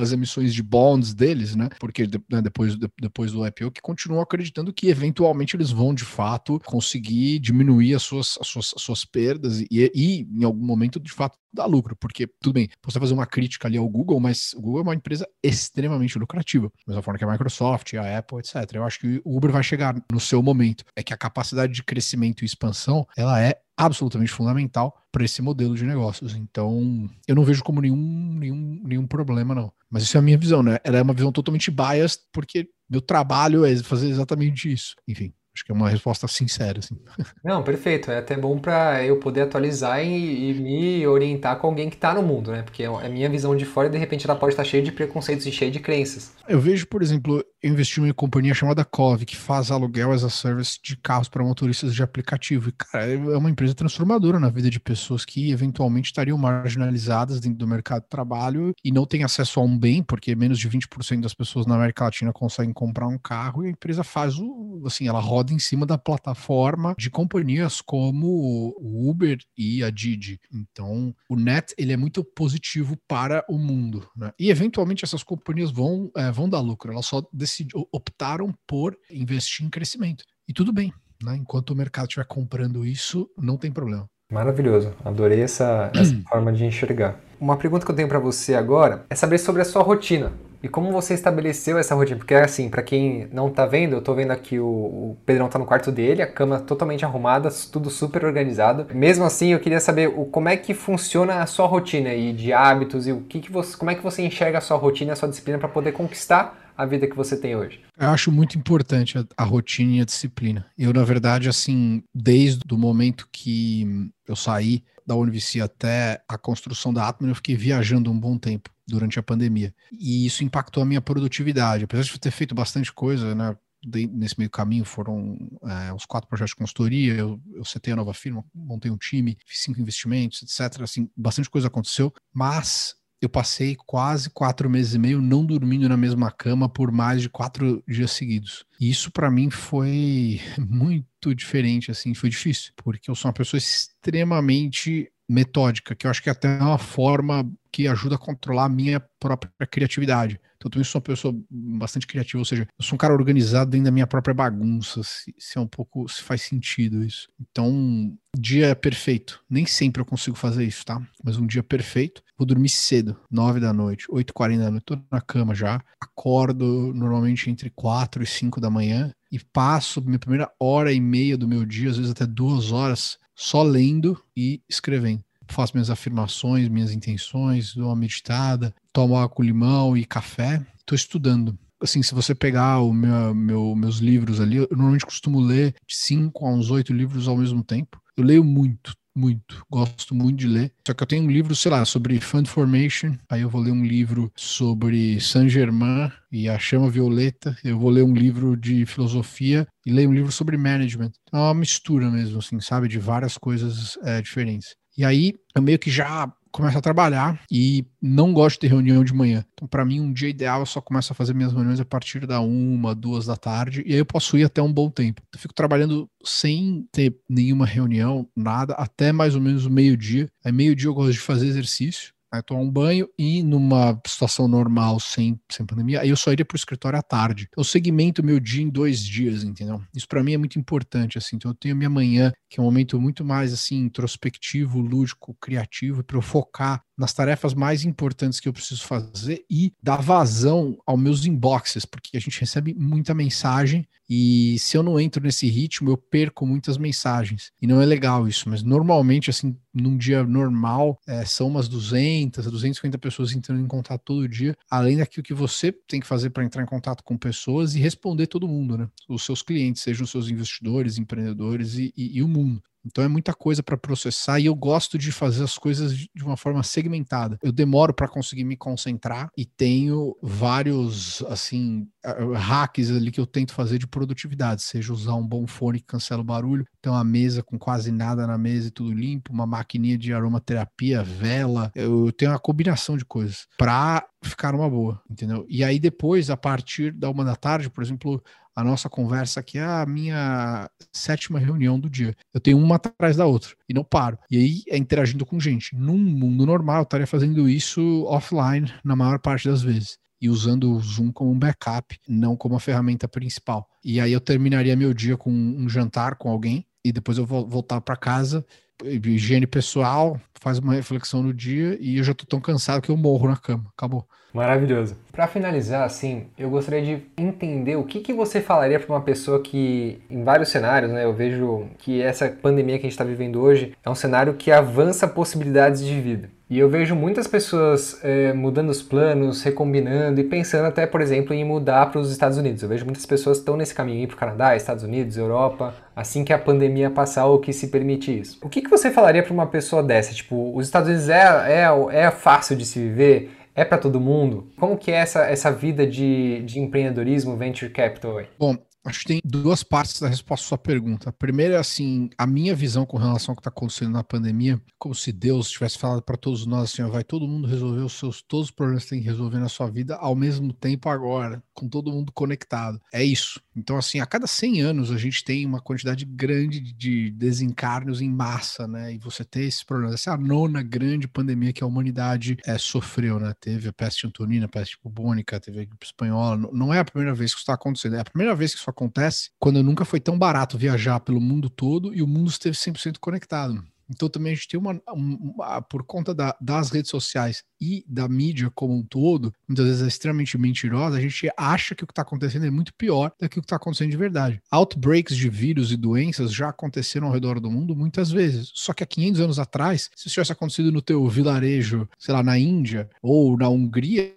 as emissões de bonds deles, né? Porque né, depois, depois do IPO, que continuam acreditando que eventualmente eles vão de fato conseguir diminuir as suas, as suas, as suas perdas e, e, em algum momento, de fato, dar lucro. Porque, tudo bem, você fazer uma crítica ali ao Google, mas o Google é uma empresa extremamente lucrativa. Da mesma forma que a Microsoft, a Apple, etc. Eu acho que o Uber vai chegar no seu momento. É que a capacidade de crescimento e expansão ela é absolutamente fundamental para esse modelo de negócios. Então, eu não vejo como nenhum, nenhum, nenhum problema, não. Mas isso é a minha visão, né? Ela é uma visão totalmente biased, porque meu trabalho é fazer exatamente isso. Enfim, Acho que é uma resposta sincera, assim. Não, perfeito. É até bom para eu poder atualizar e, e, me orientar com alguém que está no mundo, né? Porque é a minha visão de fora e de repente ela pode estar cheia de preconceitos e cheia de crenças. Eu vejo, por exemplo, eu investi em uma companhia chamada Cove, que faz aluguel as a service de carros para motoristas de aplicativo. E, cara, é uma empresa transformadora na vida de pessoas que eventualmente estariam marginalizadas dentro do mercado de trabalho e não têm acesso a um bem, porque menos de 20% das pessoas na América Latina conseguem comprar um carro e a empresa faz o, assim, ela roda em cima da plataforma de companhias como o Uber e a Didi. Então, o net ele é muito positivo para o mundo. Né? E eventualmente essas companhias vão, é, vão dar lucro. Elas só decid, optaram por investir em crescimento. E tudo bem. Né? Enquanto o mercado estiver comprando isso, não tem problema. Maravilhoso, adorei essa, essa forma de enxergar. Uma pergunta que eu tenho para você agora é saber sobre a sua rotina. E como você estabeleceu essa rotina? Porque assim, para quem não tá vendo, eu tô vendo aqui o, o Pedrão tá no quarto dele, a cama totalmente arrumada, tudo super organizado. Mesmo assim, eu queria saber o, como é que funciona a sua rotina e de hábitos e o que, que você, como é que você enxerga a sua rotina, a sua disciplina para poder conquistar a vida que você tem hoje? Eu acho muito importante a, a, rotina e a disciplina. Eu, na verdade, assim, desde o momento que eu saí da Univici até a construção da Atman, eu fiquei viajando um bom tempo durante a pandemia. E isso impactou a minha produtividade. Apesar de eu ter feito bastante coisa, né? nesse meio caminho foram é, os quatro projetos de consultoria, eu, eu setei a nova firma, montei um time, fiz cinco investimentos, etc. Assim, bastante coisa aconteceu, mas eu passei quase quatro meses e meio não dormindo na mesma cama por mais de quatro dias seguidos. E isso para mim foi muito diferente, assim, foi difícil, porque eu sou uma pessoa extremamente metódica, que eu acho que é até uma forma que ajuda a controlar a minha própria criatividade. Então, eu também sou uma pessoa bastante criativa, ou seja, eu sou um cara organizado dentro da minha própria bagunça, se, se é um pouco, se faz sentido isso. Então, dia perfeito. Nem sempre eu consigo fazer isso, tá? Mas um dia perfeito, vou dormir cedo, 9 da noite, 8 40 da noite, tô na cama já, acordo normalmente entre 4 e 5 da manhã e passo minha primeira hora e meia do meu dia, às vezes até duas horas, só lendo e escrevendo. Faço minhas afirmações, minhas intenções, dou uma meditada, tomo água com limão e café. Estou estudando. Assim, se você pegar o meu, meu, meus livros ali, eu normalmente costumo ler de 5 a uns 8 livros ao mesmo tempo. Eu leio muito, muito, gosto muito de ler. Só que eu tenho um livro, sei lá, sobre Fund Formation, aí eu vou ler um livro sobre Saint-Germain e a Chama Violeta, eu vou ler um livro de filosofia e leio um livro sobre management. Então, é uma mistura mesmo, assim, sabe, de várias coisas é, diferentes. E aí eu meio que já começo a trabalhar e não gosto de reunião de manhã. Então, para mim, um dia ideal eu só começo a fazer minhas reuniões a partir da uma, duas da tarde, e aí eu posso ir até um bom tempo. Eu fico trabalhando sem ter nenhuma reunião, nada, até mais ou menos o meio-dia. Aí, meio-dia eu gosto de fazer exercício né, tomar um banho e numa situação normal, sem, sem pandemia, aí eu só iria pro escritório à tarde. Eu segmento meu dia em dois dias, entendeu? Isso para mim é muito importante, assim. Então eu tenho minha manhã, que é um momento muito mais, assim, introspectivo, lúdico, criativo, para eu focar nas tarefas mais importantes que eu preciso fazer e dar vazão aos meus inboxes, porque a gente recebe muita mensagem e se eu não entro nesse ritmo, eu perco muitas mensagens. E não é legal isso, mas normalmente, assim, num dia normal, é, são umas 200, 250 pessoas entrando em contato todo dia, além daquilo que você tem que fazer para entrar em contato com pessoas e responder todo mundo, né? Os seus clientes, sejam seus investidores, empreendedores e, e, e o mundo. Então é muita coisa para processar e eu gosto de fazer as coisas de uma forma segmentada. Eu demoro para conseguir me concentrar e tenho vários assim hacks ali que eu tento fazer de produtividade, seja usar um bom fone que cancela o barulho, ter uma mesa com quase nada na mesa e tudo limpo, uma maquininha de aromaterapia, vela, eu tenho uma combinação de coisas para ficar uma boa, entendeu? E aí depois, a partir da uma da tarde, por exemplo, a nossa conversa aqui é a minha sétima reunião do dia. Eu tenho uma atrás da outra e não paro. E aí é interagindo com gente. Num mundo normal, eu estaria fazendo isso offline na maior parte das vezes e usando o Zoom como um backup, não como a ferramenta principal. E aí eu terminaria meu dia com um jantar com alguém e depois eu vou voltar para casa, higiene pessoal, faz uma reflexão no dia e eu já tô tão cansado que eu morro na cama. Acabou. Maravilhoso. Para finalizar, assim, eu gostaria de entender o que, que você falaria para uma pessoa que, em vários cenários, né, eu vejo que essa pandemia que a gente está vivendo hoje é um cenário que avança possibilidades de vida. E eu vejo muitas pessoas é, mudando os planos, recombinando e pensando até, por exemplo, em mudar para os Estados Unidos. Eu vejo muitas pessoas estão nesse caminho para o Canadá, Estados Unidos, Europa, assim que a pandemia passar ou que se permite isso. O que, que você falaria para uma pessoa dessa? Tipo, os Estados Unidos é, é, é fácil de se viver? É para todo mundo? Como que é essa, essa vida de, de empreendedorismo, venture capital? Bom, Acho que tem duas partes da resposta à sua pergunta. A primeira é assim, a minha visão com relação ao que está acontecendo na pandemia, como se Deus tivesse falado para todos nós assim, ó, vai todo mundo resolver os seus todos os problemas que tem que resolver na sua vida ao mesmo tempo agora, com todo mundo conectado. É isso. Então assim, a cada 100 anos a gente tem uma quantidade grande de desencarnos em massa, né? E você tem esses problemas. Essa é a nona grande pandemia que a humanidade é, sofreu, né? Teve a peste antonina, a peste bubônica, teve a gripe espanhola. Não é a primeira vez que isso está acontecendo, é a primeira vez que isso acontece quando nunca foi tão barato viajar pelo mundo todo e o mundo esteve 100% conectado. Então também a gente tem uma, uma por conta da, das redes sociais e da mídia como um todo, muitas vezes é extremamente mentirosa, a gente acha que o que está acontecendo é muito pior do que o que está acontecendo de verdade. Outbreaks de vírus e doenças já aconteceram ao redor do mundo muitas vezes, só que há 500 anos atrás, se isso tivesse acontecido no teu vilarejo, sei lá, na Índia ou na Hungria,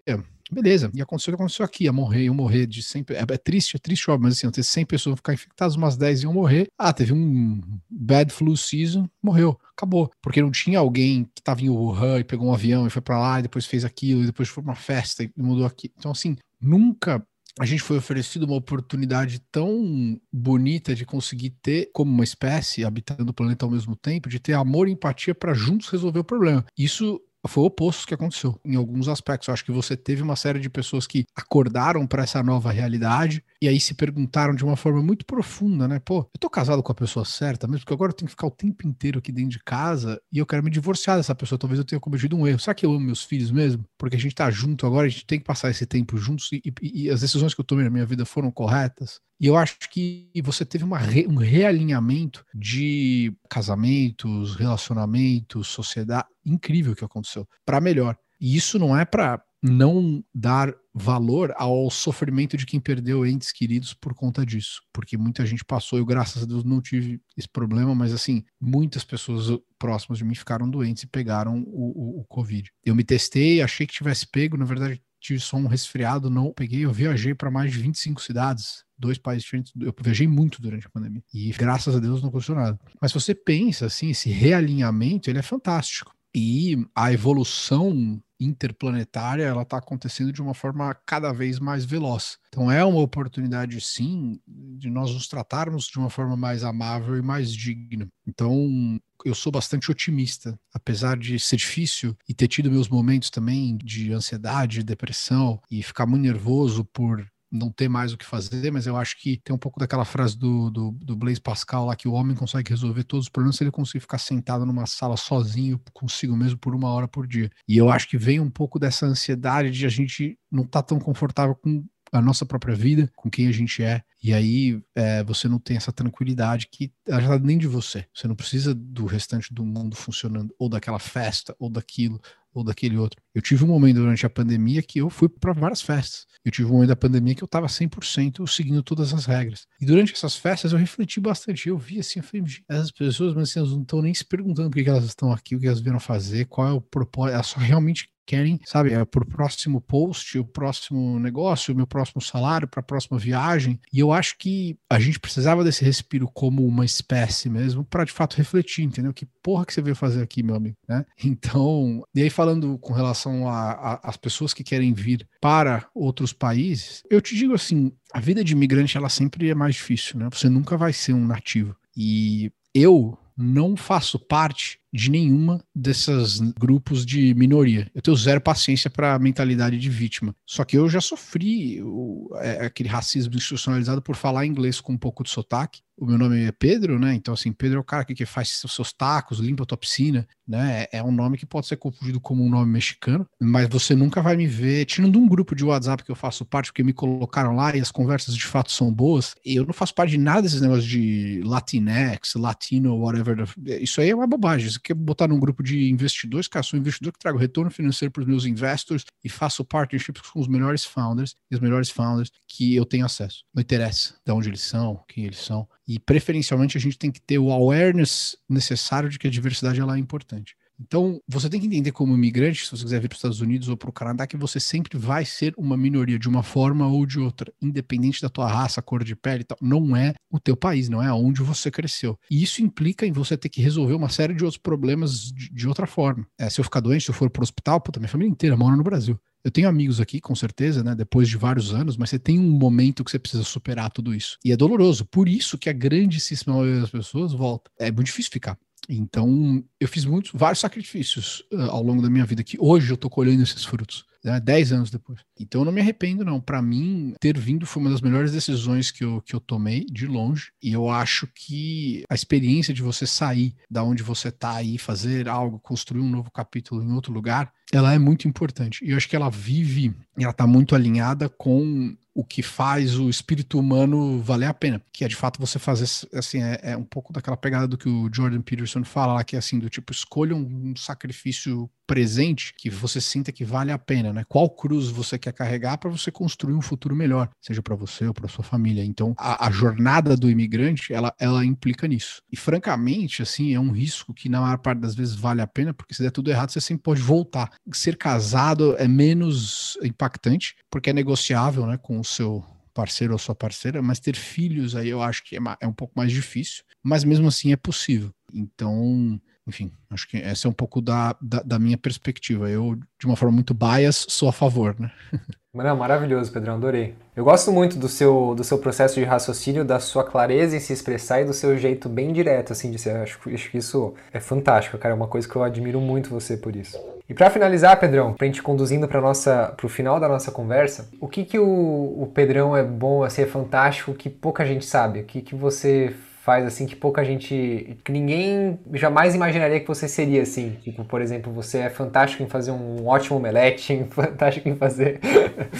Beleza, e aconteceu o que aconteceu aqui, ia morrer, iam morrer de 100, é, é triste, é triste, óbvio, mas assim, ter 100 pessoas ficar infectadas, umas 10 iam morrer, ah, teve um bad flu season, morreu, acabou, porque não tinha alguém que estava em Wuhan e pegou um avião e foi para lá e depois fez aquilo, e depois foi uma festa e mudou aqui, então assim, nunca a gente foi oferecido uma oportunidade tão bonita de conseguir ter, como uma espécie, habitando o planeta ao mesmo tempo, de ter amor e empatia para juntos resolver o problema. Isso foi o oposto que aconteceu em alguns aspectos. Eu acho que você teve uma série de pessoas que acordaram para essa nova realidade e aí se perguntaram de uma forma muito profunda, né? Pô, eu tô casado com a pessoa certa mesmo, porque agora eu tenho que ficar o tempo inteiro aqui dentro de casa e eu quero me divorciar dessa pessoa. Talvez eu tenha cometido um erro. Será que eu amo meus filhos mesmo? Porque a gente tá junto agora, a gente tem que passar esse tempo juntos e, e, e as decisões que eu tomei na minha vida foram corretas. E eu acho que você teve re, um realinhamento de casamentos, relacionamentos, sociedade incrível que aconteceu, para melhor. E isso não é para não dar valor ao sofrimento de quem perdeu entes queridos por conta disso, porque muita gente passou, eu graças a Deus não tive esse problema, mas assim, muitas pessoas próximas de mim ficaram doentes e pegaram o, o, o Covid. Eu me testei, achei que tivesse pego, na verdade tive só um resfriado, não peguei, eu viajei para mais de 25 cidades, dois países diferentes. Eu viajei muito durante a pandemia e graças a Deus não aconteceu nada. Mas se você pensa assim, esse realinhamento, ele é fantástico. E a evolução interplanetária, ela está acontecendo de uma forma cada vez mais veloz. Então é uma oportunidade, sim, de nós nos tratarmos de uma forma mais amável e mais digna. Então eu sou bastante otimista, apesar de ser difícil e ter tido meus momentos também de ansiedade, depressão e ficar muito nervoso por não ter mais o que fazer, mas eu acho que tem um pouco daquela frase do, do, do, Blaise Pascal lá, que o homem consegue resolver todos os problemas se ele conseguir ficar sentado numa sala sozinho, consigo mesmo, por uma hora por dia. E eu acho que vem um pouco dessa ansiedade de a gente não estar tá tão confortável com a nossa própria vida, com quem a gente é, e aí é, você não tem essa tranquilidade que já nem de você. Você não precisa do restante do mundo funcionando, ou daquela festa, ou daquilo, ou daquele outro. Eu tive um momento durante a pandemia que eu fui para várias festas. Eu tive um momento da pandemia que eu estava 100% seguindo todas as regras. E durante essas festas eu refleti bastante. Eu vi assim, eu falei, essas pessoas, mas assim, elas não estão nem se perguntando por que elas estão aqui, o que elas vieram fazer, qual é o propósito. Elas só realmente querem, sabe, é por próximo post, o próximo negócio, o meu próximo salário, para a próxima viagem. E eu acho que a gente precisava desse respiro como uma espécie mesmo, para de fato refletir, entendeu? Que porra que você veio fazer aqui, meu amigo, né? Então, e aí falando com relação às pessoas que querem vir para outros países, eu te digo assim, a vida de imigrante ela sempre é mais difícil, né? Você nunca vai ser um nativo. E eu não faço parte de nenhuma desses grupos de minoria. Eu tenho zero paciência para a mentalidade de vítima. Só que eu já sofri o, é, aquele racismo institucionalizado por falar inglês com um pouco de sotaque. O meu nome é Pedro, né? Então, assim, Pedro é o cara que, que faz seus tacos, limpa a tua piscina, né? É, é um nome que pode ser confundido como um nome mexicano, mas você nunca vai me ver, tirando um grupo de WhatsApp que eu faço parte, porque me colocaram lá e as conversas de fato são boas. Eu não faço parte de nada desses negócios de Latinx, Latino, whatever. Isso aí é uma bobagem quer botar num grupo de investidores, cara, sou um investidor que trago retorno financeiro para os meus investors e faço partnerships com os melhores founders e os melhores founders que eu tenho acesso. Não interessa de onde eles são, quem eles são. E preferencialmente a gente tem que ter o awareness necessário de que a diversidade ela é importante. Então, você tem que entender como imigrante, se você quiser vir para os Estados Unidos ou para o Canadá, que você sempre vai ser uma minoria de uma forma ou de outra, independente da tua raça, cor de pele e tal. Não é o teu país, não é onde você cresceu. E isso implica em você ter que resolver uma série de outros problemas de, de outra forma. É, se eu ficar doente, se eu for para o hospital, puta, minha família inteira mora no Brasil. Eu tenho amigos aqui, com certeza, né? Depois de vários anos, mas você tem um momento que você precisa superar tudo isso. E é doloroso. Por isso que a grandíssima maioria das pessoas volta. É muito difícil ficar. Então, eu fiz muitos, vários sacrifícios uh, ao longo da minha vida, que hoje eu estou colhendo esses frutos, né, dez anos depois. Então, eu não me arrependo, não. Para mim, ter vindo foi uma das melhores decisões que eu, que eu tomei, de longe. E eu acho que a experiência de você sair da onde você está aí, fazer algo, construir um novo capítulo em outro lugar, ela é muito importante. E eu acho que ela vive, ela está muito alinhada com o que faz o espírito humano valer a pena, que é de fato você fazer assim, é, é, um pouco daquela pegada do que o Jordan Peterson fala lá, que é assim, do tipo, escolha um, um sacrifício presente que você sinta que vale a pena, né? Qual cruz você quer carregar para você construir um futuro melhor, seja para você ou para sua família. Então, a, a, jornada do imigrante, ela, ela implica nisso. E francamente, assim, é um risco que na maior parte das vezes vale a pena, porque se der tudo errado, você sempre pode voltar. Ser casado é menos impactante, porque é negociável, né, com o seu parceiro ou sua parceira, mas ter filhos aí eu acho que é, é um pouco mais difícil, mas mesmo assim é possível. Então, enfim, acho que essa é um pouco da, da, da, minha perspectiva. Eu, de uma forma muito bias, sou a favor, né? Não, maravilhoso, Pedrão, adorei. Eu gosto muito do seu, do seu processo de raciocínio, da sua clareza em se expressar e do seu jeito bem direto, assim, de ser. Acho, acho que isso é fantástico, cara, é uma coisa que eu admiro muito você por isso. E para finalizar, Pedrão, pra gente conduzindo para nossa pro final da nossa conversa, o que que o, o Pedrão é bom, assim, é fantástico, que pouca gente sabe, o que que você faz assim que pouca gente, que ninguém jamais imaginaria que você seria assim. Tipo, por exemplo, você é fantástico em fazer um ótimo omelete, fantástico em fazer.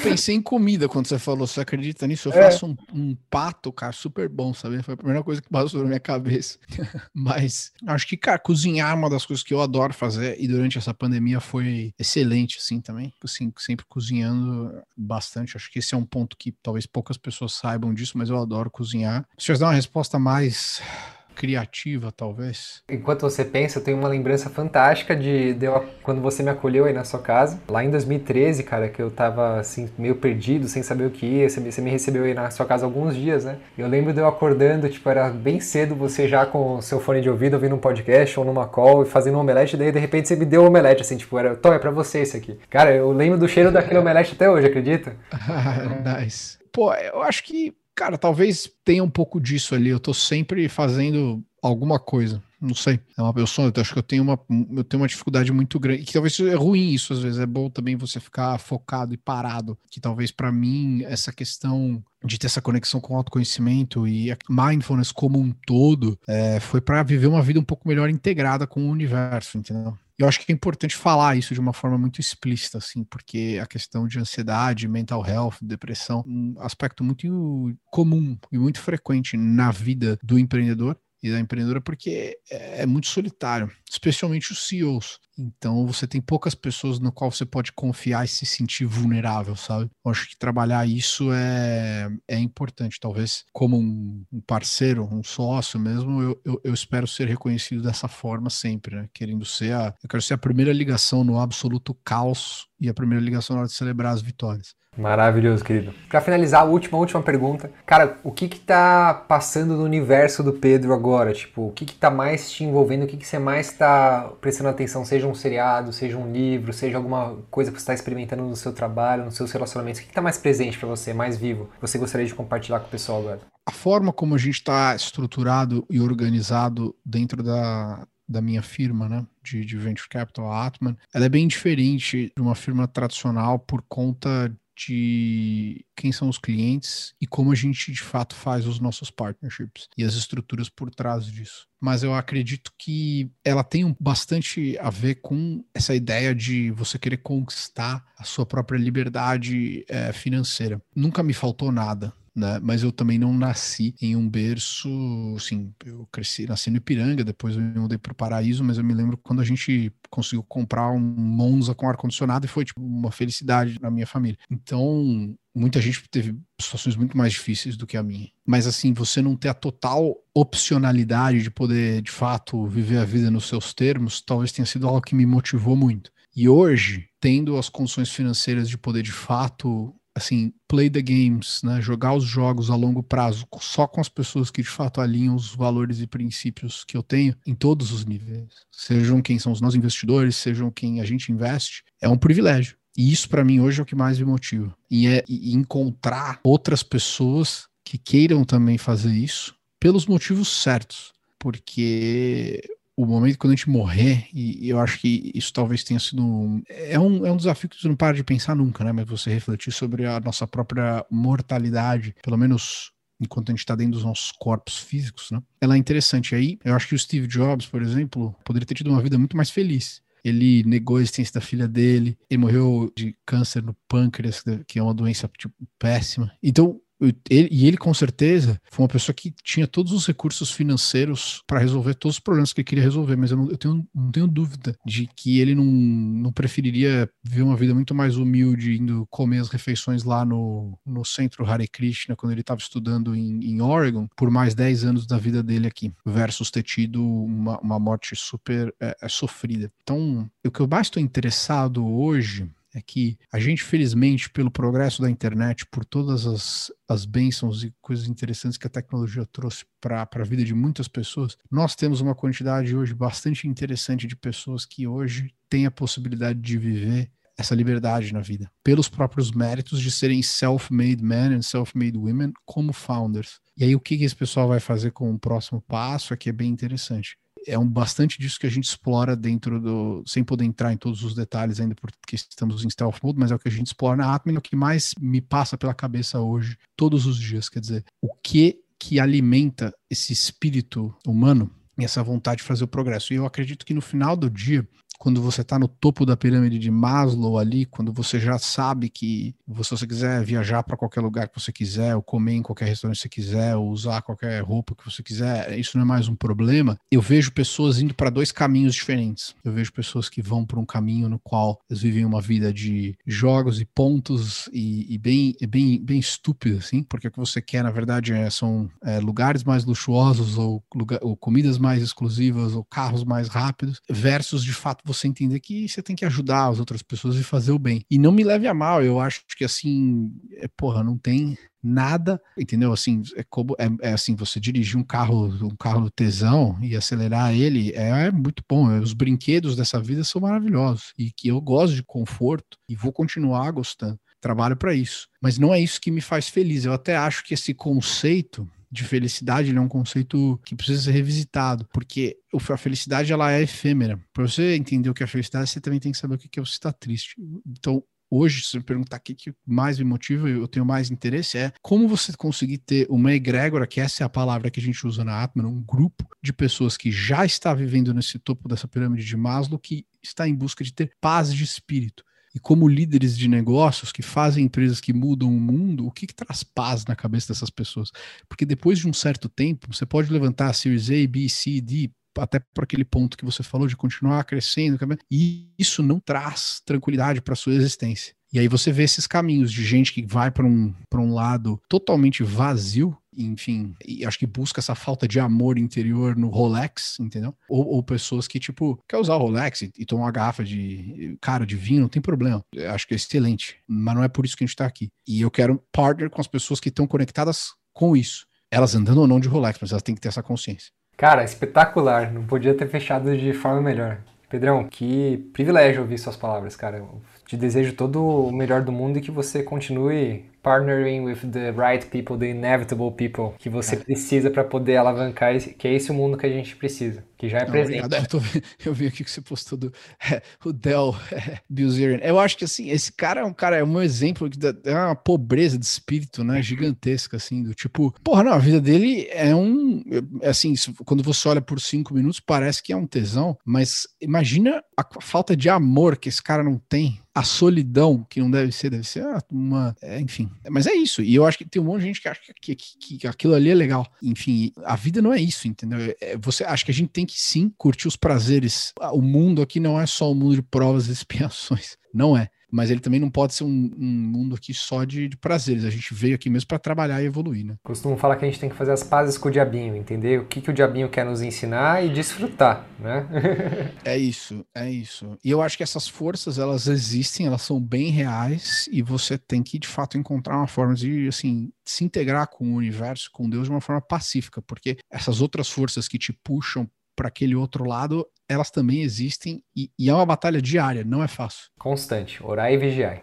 Pensei em comida quando você falou, você acredita nisso? Eu é. faço um, um, pato, cara, super bom, sabe? Foi a primeira coisa que passou na minha cabeça. Mas acho que, cara, cozinhar é uma das coisas que eu adoro fazer e durante essa pandemia foi excelente, assim, também. Assim, sempre cozinhando bastante. Acho que esse é um ponto que talvez poucas pessoas saibam disso, mas eu adoro cozinhar. Se eu dar uma resposta mais criativa, talvez. Enquanto você pensa, eu tenho uma lembrança fantástica de, de eu, quando você me acolheu aí na sua casa, lá em 2013, cara, que eu tava assim, meio perdido, sem saber o que ia. Você, você me recebeu aí na sua casa alguns dias, né? Eu lembro de eu acordando, tipo, era bem cedo, você já com o seu fone de ouvido, ouvindo um podcast ou numa call e fazendo um omelete, daí de repente você me deu um omelete, assim, tipo, era, Tom, é pra você esse aqui. Cara, eu lembro do cheiro daquele omelete até hoje, acredita? nice. Pô, eu acho que Cara, talvez tenha um pouco disso ali. Eu tô sempre fazendo alguma coisa. Não sei. É uma pessoa, eu acho que eu tenho uma, eu tenho uma dificuldade muito grande. Que talvez é ruim isso, às vezes. É bom também você ficar focado e parado. Que talvez para mim, essa questão de ter essa conexão com o autoconhecimento e a mindfulness como um todo é, foi para viver uma vida um pouco melhor integrada com o universo, entendeu? Eu acho que é importante falar isso de uma forma muito explícita, assim, porque a questão de ansiedade, mental health, depressão, um aspecto muito comum e muito frequente na vida do empreendedor e da empreendedora, porque é, é muito solitário, especialmente os CEOs. Então você tem poucas pessoas no qual você pode confiar e se sentir vulnerável, sabe? Eu acho que trabalhar isso é, é importante. Talvez como um, um parceiro, um sócio mesmo, eu, eu, eu, espero ser reconhecido dessa forma sempre, né? Querendo ser a. Eu quero ser a primeira ligação no absoluto caos e a primeira ligação na hora de celebrar as vitórias. Maravilhoso, querido. Para finalizar, a última, última pergunta. Cara, o que que tá passando no universo do Pedro agora? Tipo, o que que tá mais te envolvendo? O que que você mais tá prestando atenção? Seja um seriado, seja um livro, seja alguma coisa que você está experimentando no seu trabalho, nos seus relacionamentos. O que que tá mais presente para você, mais vivo? Você gostaria de compartilhar com o pessoal agora? A forma como a gente está estruturado e organizado dentro da, da minha firma, né, de, de venture capital, a Atman, ela é bem diferente de uma firma tradicional por conta de quem são os clientes e como a gente de fato faz os nossos partnerships e as estruturas por trás disso. Mas eu acredito que ela tem bastante a ver com essa ideia de você querer conquistar a sua própria liberdade é, financeira. Nunca me faltou nada né? Mas eu também não nasci em um berço, assim, eu cresci, nasci no Ipiranga, depois eu me mudei para o Paraíso, mas eu me lembro quando a gente conseguiu comprar um Monza com ar-condicionado e foi, tipo, uma felicidade na minha família. Então, muita gente teve situações muito mais difíceis do que a minha. Mas assim, você não ter a total opcionalidade de poder, de fato, viver a vida nos seus termos, talvez tenha sido algo que me motivou muito. E hoje, tendo as condições financeiras de poder, de fato, assim, play the games, né? Jogar os jogos a longo prazo só com as pessoas que de fato alinham os valores e princípios que eu tenho em todos os níveis. Sejam quem são os nossos investidores, sejam quem a gente investe, é um privilégio. E isso para mim hoje é o que mais me motiva. E é encontrar outras pessoas que queiram também fazer isso pelos motivos certos. Porque o momento quando a gente morrer, e, eu acho que isso talvez tenha sido um, é um, é um desafio que você não para de pensar nunca, né? Mas você refletir sobre a nossa própria mortalidade, pelo menos enquanto a gente está dentro dos nossos corpos físicos, né? Ela é interessante. Aí, eu acho que o Steve Jobs, por exemplo, poderia ter tido uma vida muito mais feliz. Ele negou a existência da filha dele, ele morreu de câncer no pâncreas, que é uma doença tipo, péssima. Então, ele, e ele, com certeza, foi uma pessoa que tinha todos os recursos financeiros para resolver todos os problemas que ele queria resolver, mas eu não, eu tenho, não tenho dúvida de que ele não, não preferiria viver uma vida muito mais humilde, indo comer as refeições lá no, no centro Hare Krishna, quando ele estava estudando em, em Oregon, por mais 10 anos da vida dele aqui, versus ter tido uma, uma morte super é, é, sofrida. Então, o que eu mais estou interessado hoje é que a gente, felizmente, pelo progresso da internet, por todas as, as bênçãos e coisas interessantes que a tecnologia trouxe para a vida de muitas pessoas, nós temos uma quantidade hoje bastante interessante de pessoas que hoje têm a possibilidade de viver essa liberdade na vida, pelos próprios méritos de serem self-made men and self-made women como founders. E aí o que, esse pessoal vai fazer com o próximo passo é que é bem interessante é um bastante disso que a gente explora dentro do, sem poder entrar em todos os detalhes ainda porque estamos em stealth mode, mas é o que a gente explora na Atman, o que mais me passa pela cabeça hoje, todos os dias, quer dizer, o que que alimenta esse espírito humano e essa vontade de fazer o progresso. E eu acredito que no final do dia, quando você está no topo da pirâmide de Maslow ali, quando você já sabe que se você quiser viajar para qualquer lugar que você quiser, ou comer em qualquer restaurante que você quiser, ou usar qualquer roupa que você quiser, isso não é mais um problema. Eu vejo pessoas indo para dois caminhos diferentes. Eu vejo pessoas que vão para um caminho no qual eles vivem uma vida de jogos e pontos e, e bem, bem, bem estúpido, assim, porque o que você quer, na verdade, é, são é, lugares mais luxuosos ou, lugar, ou comidas mais exclusivas ou carros mais rápidos, versus de fato você entender que você tem que ajudar as outras pessoas e fazer o bem. E não me leve a mal, eu acho que assim, é, porra, não tem nada, entendeu? Assim, é como é, é, assim, você dirigir um carro, um carro tesão e acelerar ele é, é muito bom. Os brinquedos dessa vida são maravilhosos e que eu gosto de conforto e vou continuar gostando. Trabalho para isso, mas não é isso que me faz feliz. Eu até acho que esse conceito de felicidade é um conceito que precisa ser revisitado, porque a felicidade ela é efêmera. Para você entender o que é felicidade, você também tem que saber o que é você estar triste. Então, hoje, se me perguntar o que, que mais me motiva, eu tenho mais interesse, é como você conseguir ter uma egrégora, que essa é a palavra que a gente usa na Atman, um grupo de pessoas que já está vivendo nesse topo dessa pirâmide de Maslow, que está em busca de ter paz de espírito e como líderes de negócios que fazem empresas que mudam o mundo, o que, que traz paz na cabeça dessas pessoas? Porque depois de um certo tempo, você pode levantar a Series A, B, C, D, até por aquele ponto que você falou de continuar crescendo, e isso não traz tranquilidade para sua existência. E aí você vê esses caminhos de gente que vai para um, um lado totalmente vazio, enfim, e acho que busca essa falta de amor interior no Rolex, entendeu? Ou, ou pessoas que, tipo, quer usar o Rolex e, e tomar uma garrafa de cara de vinho, não tem problema. Eu acho que é excelente, mas não é por isso que a gente tá aqui. E eu quero partner com as pessoas que estão conectadas com isso. Elas andando ou não de Rolex, mas elas têm que ter essa consciência. Cara, espetacular. Não podia ter fechado de forma melhor. Pedrão, que privilégio ouvir suas palavras, cara. Te desejo todo o melhor do mundo e que você continue partnering with the right people, the inevitable people que você é. precisa para poder alavancar, esse, que é esse o mundo que a gente precisa, que já é Não, presente. É, eu, tô, eu, vi aqui que você postou do é, o Dell é, Bilzerian. Eu acho que assim, esse cara é um cara, é um exemplo de é uma pobreza de espírito, né, gigantesca, assim, do tipo, porra, não, a vida dele é um, é, assim, quando você olha por cinco minutos, parece que é um tesão, mas imagina a falta de amor que esse cara não tem a solidão, que não deve ser, deve ser uma. É, enfim. Mas é isso. E eu acho que tem um monte de gente que acha que, que, que aquilo ali é legal. Enfim, a vida não é isso, entendeu? É, é, você acha que a gente tem que sim curtir os prazeres. O mundo aqui não é só o um mundo de provas e expiações. Não é mas ele também não pode ser um, um mundo aqui só de, de, prazeres. A gente veio aqui mesmo para trabalhar e evoluir, né? Costumo falar que a gente tem que fazer as pazes com o diabinho, entender o que, que o diabinho quer nos ensinar e desfrutar, né? é isso, é isso. E eu acho que essas forças, elas existem, elas são bem reais e você tem que, de fato, encontrar uma forma de, assim, se integrar com o universo, com Deus de uma forma pacífica, porque essas outras forças que te puxam para aquele outro lado, elas também existem e, e, é uma batalha diária, não é fácil. Constante, orar e vigiar.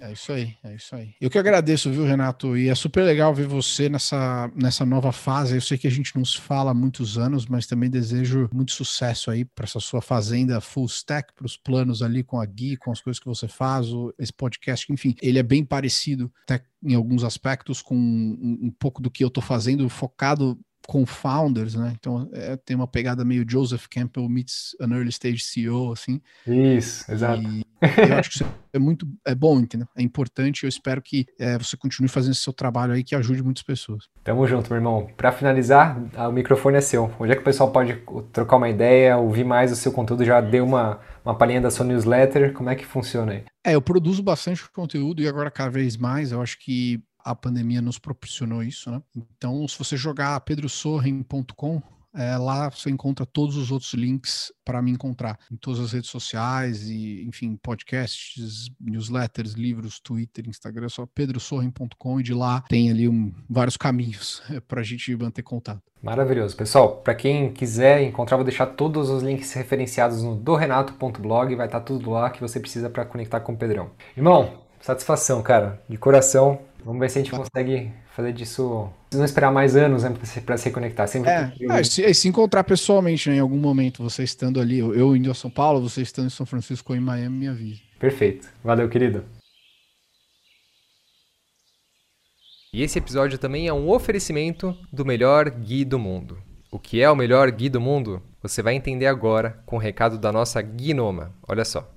é isso aí, é isso aí. Eu que agradeço, viu, Renato? E é super legal ver você nessa, nessa nova fase. Eu sei que a gente não se fala há muitos anos, mas também desejo muito sucesso aí para essa sua fazenda full stack, para os planos ali com a Gui, com as coisas que você faz, esse podcast, enfim, ele é bem parecido até em alguns aspectos com um, um pouco do que eu estou fazendo, focado com founders, né? Então é, tem uma pegada meio Joseph Campbell meets an early stage CEO, assim. Isso, exato. E eu acho que isso é muito é bom, entendeu? É importante. Eu espero que é, você continue fazendo esse seu trabalho aí que ajude muitas pessoas. Tamo junto, meu irmão. Para finalizar, o microfone é seu. Onde é que o pessoal pode trocar uma ideia, ouvir mais o seu conteúdo? Já deu uma uma palhinha da sua newsletter? Como é que funciona aí? É, eu produzo bastante conteúdo e agora cada vez mais. Eu acho que a pandemia nos proporcionou isso, né? Então, se você jogar pedrosorren.com, é, lá você encontra todos os outros links para me encontrar em todas as redes sociais e, enfim, podcasts, newsletters, livros, Twitter, Instagram, só pedrosorren.com e de lá tem ali um, vários caminhos para a gente manter contato. Maravilhoso. Pessoal, para quem quiser encontrar, vou deixar todos os links referenciados no dorenato.blog, vai estar tá tudo lá que você precisa para conectar com o Pedrão. Irmão, satisfação, cara, de coração. Vamos ver se a gente consegue fazer disso. Não esperar mais anos né, para se reconectar. Sempre é, é, se, se, encontrar pessoalmente né, em algum momento, você estando ali, eu indo a São Paulo, você estando em São Francisco ou em Miami, me avise. Perfeito. Valeu, querido. E esse episódio também é um oferecimento do melhor Gui do mundo. O que é o melhor Gui do mundo? Você vai entender agora com o recado da nossa Gnoma. Olha só.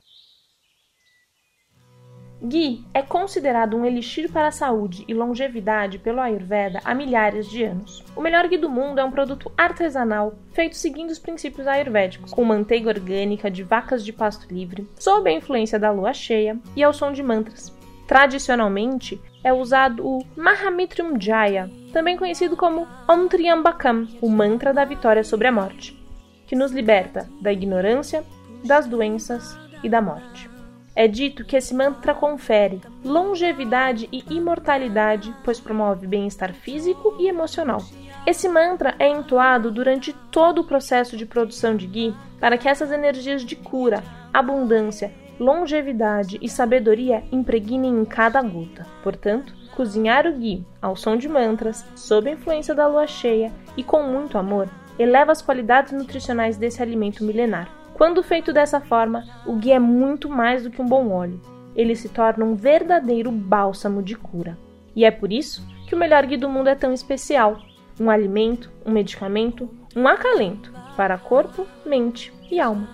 Ghee é considerado um elixir para a saúde e longevidade pelo Ayurveda há milhares de anos. O melhor ghee do mundo é um produto artesanal feito seguindo os princípios ayurvédicos, com manteiga orgânica de vacas de pasto livre, sob a influência da lua cheia e ao som de mantras. Tradicionalmente, é usado o Mahamitrium Jaya, também conhecido como Om Triambakam, o mantra da vitória sobre a morte, que nos liberta da ignorância, das doenças e da morte. É dito que esse mantra confere longevidade e imortalidade, pois promove bem-estar físico e emocional. Esse mantra é entoado durante todo o processo de produção de ghee para que essas energias de cura, abundância, longevidade e sabedoria impregnem em cada gota. Portanto, cozinhar o ghee ao som de mantras, sob a influência da lua cheia e com muito amor, eleva as qualidades nutricionais desse alimento milenar. Quando feito dessa forma, o ghee é muito mais do que um bom óleo. Ele se torna um verdadeiro bálsamo de cura. E é por isso que o melhor ghee do mundo é tão especial. Um alimento, um medicamento, um acalento para corpo, mente e alma.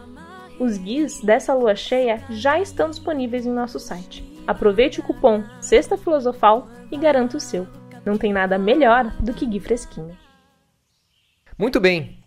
Os guias dessa lua cheia já estão disponíveis em nosso site. Aproveite o cupom Sexta Filosofal e garanta o seu. Não tem nada melhor do que ghee fresquinho. Muito bem,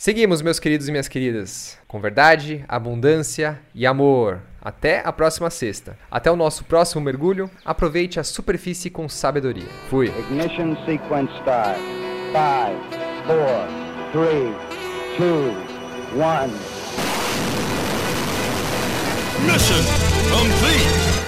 Seguimos, meus queridos e minhas queridas, com verdade, abundância e amor. Até a próxima sexta. Até o nosso próximo mergulho. Aproveite a superfície com sabedoria. Fui. Ignition sequence start. 5, 4, 3, 2, 1. Mission complete.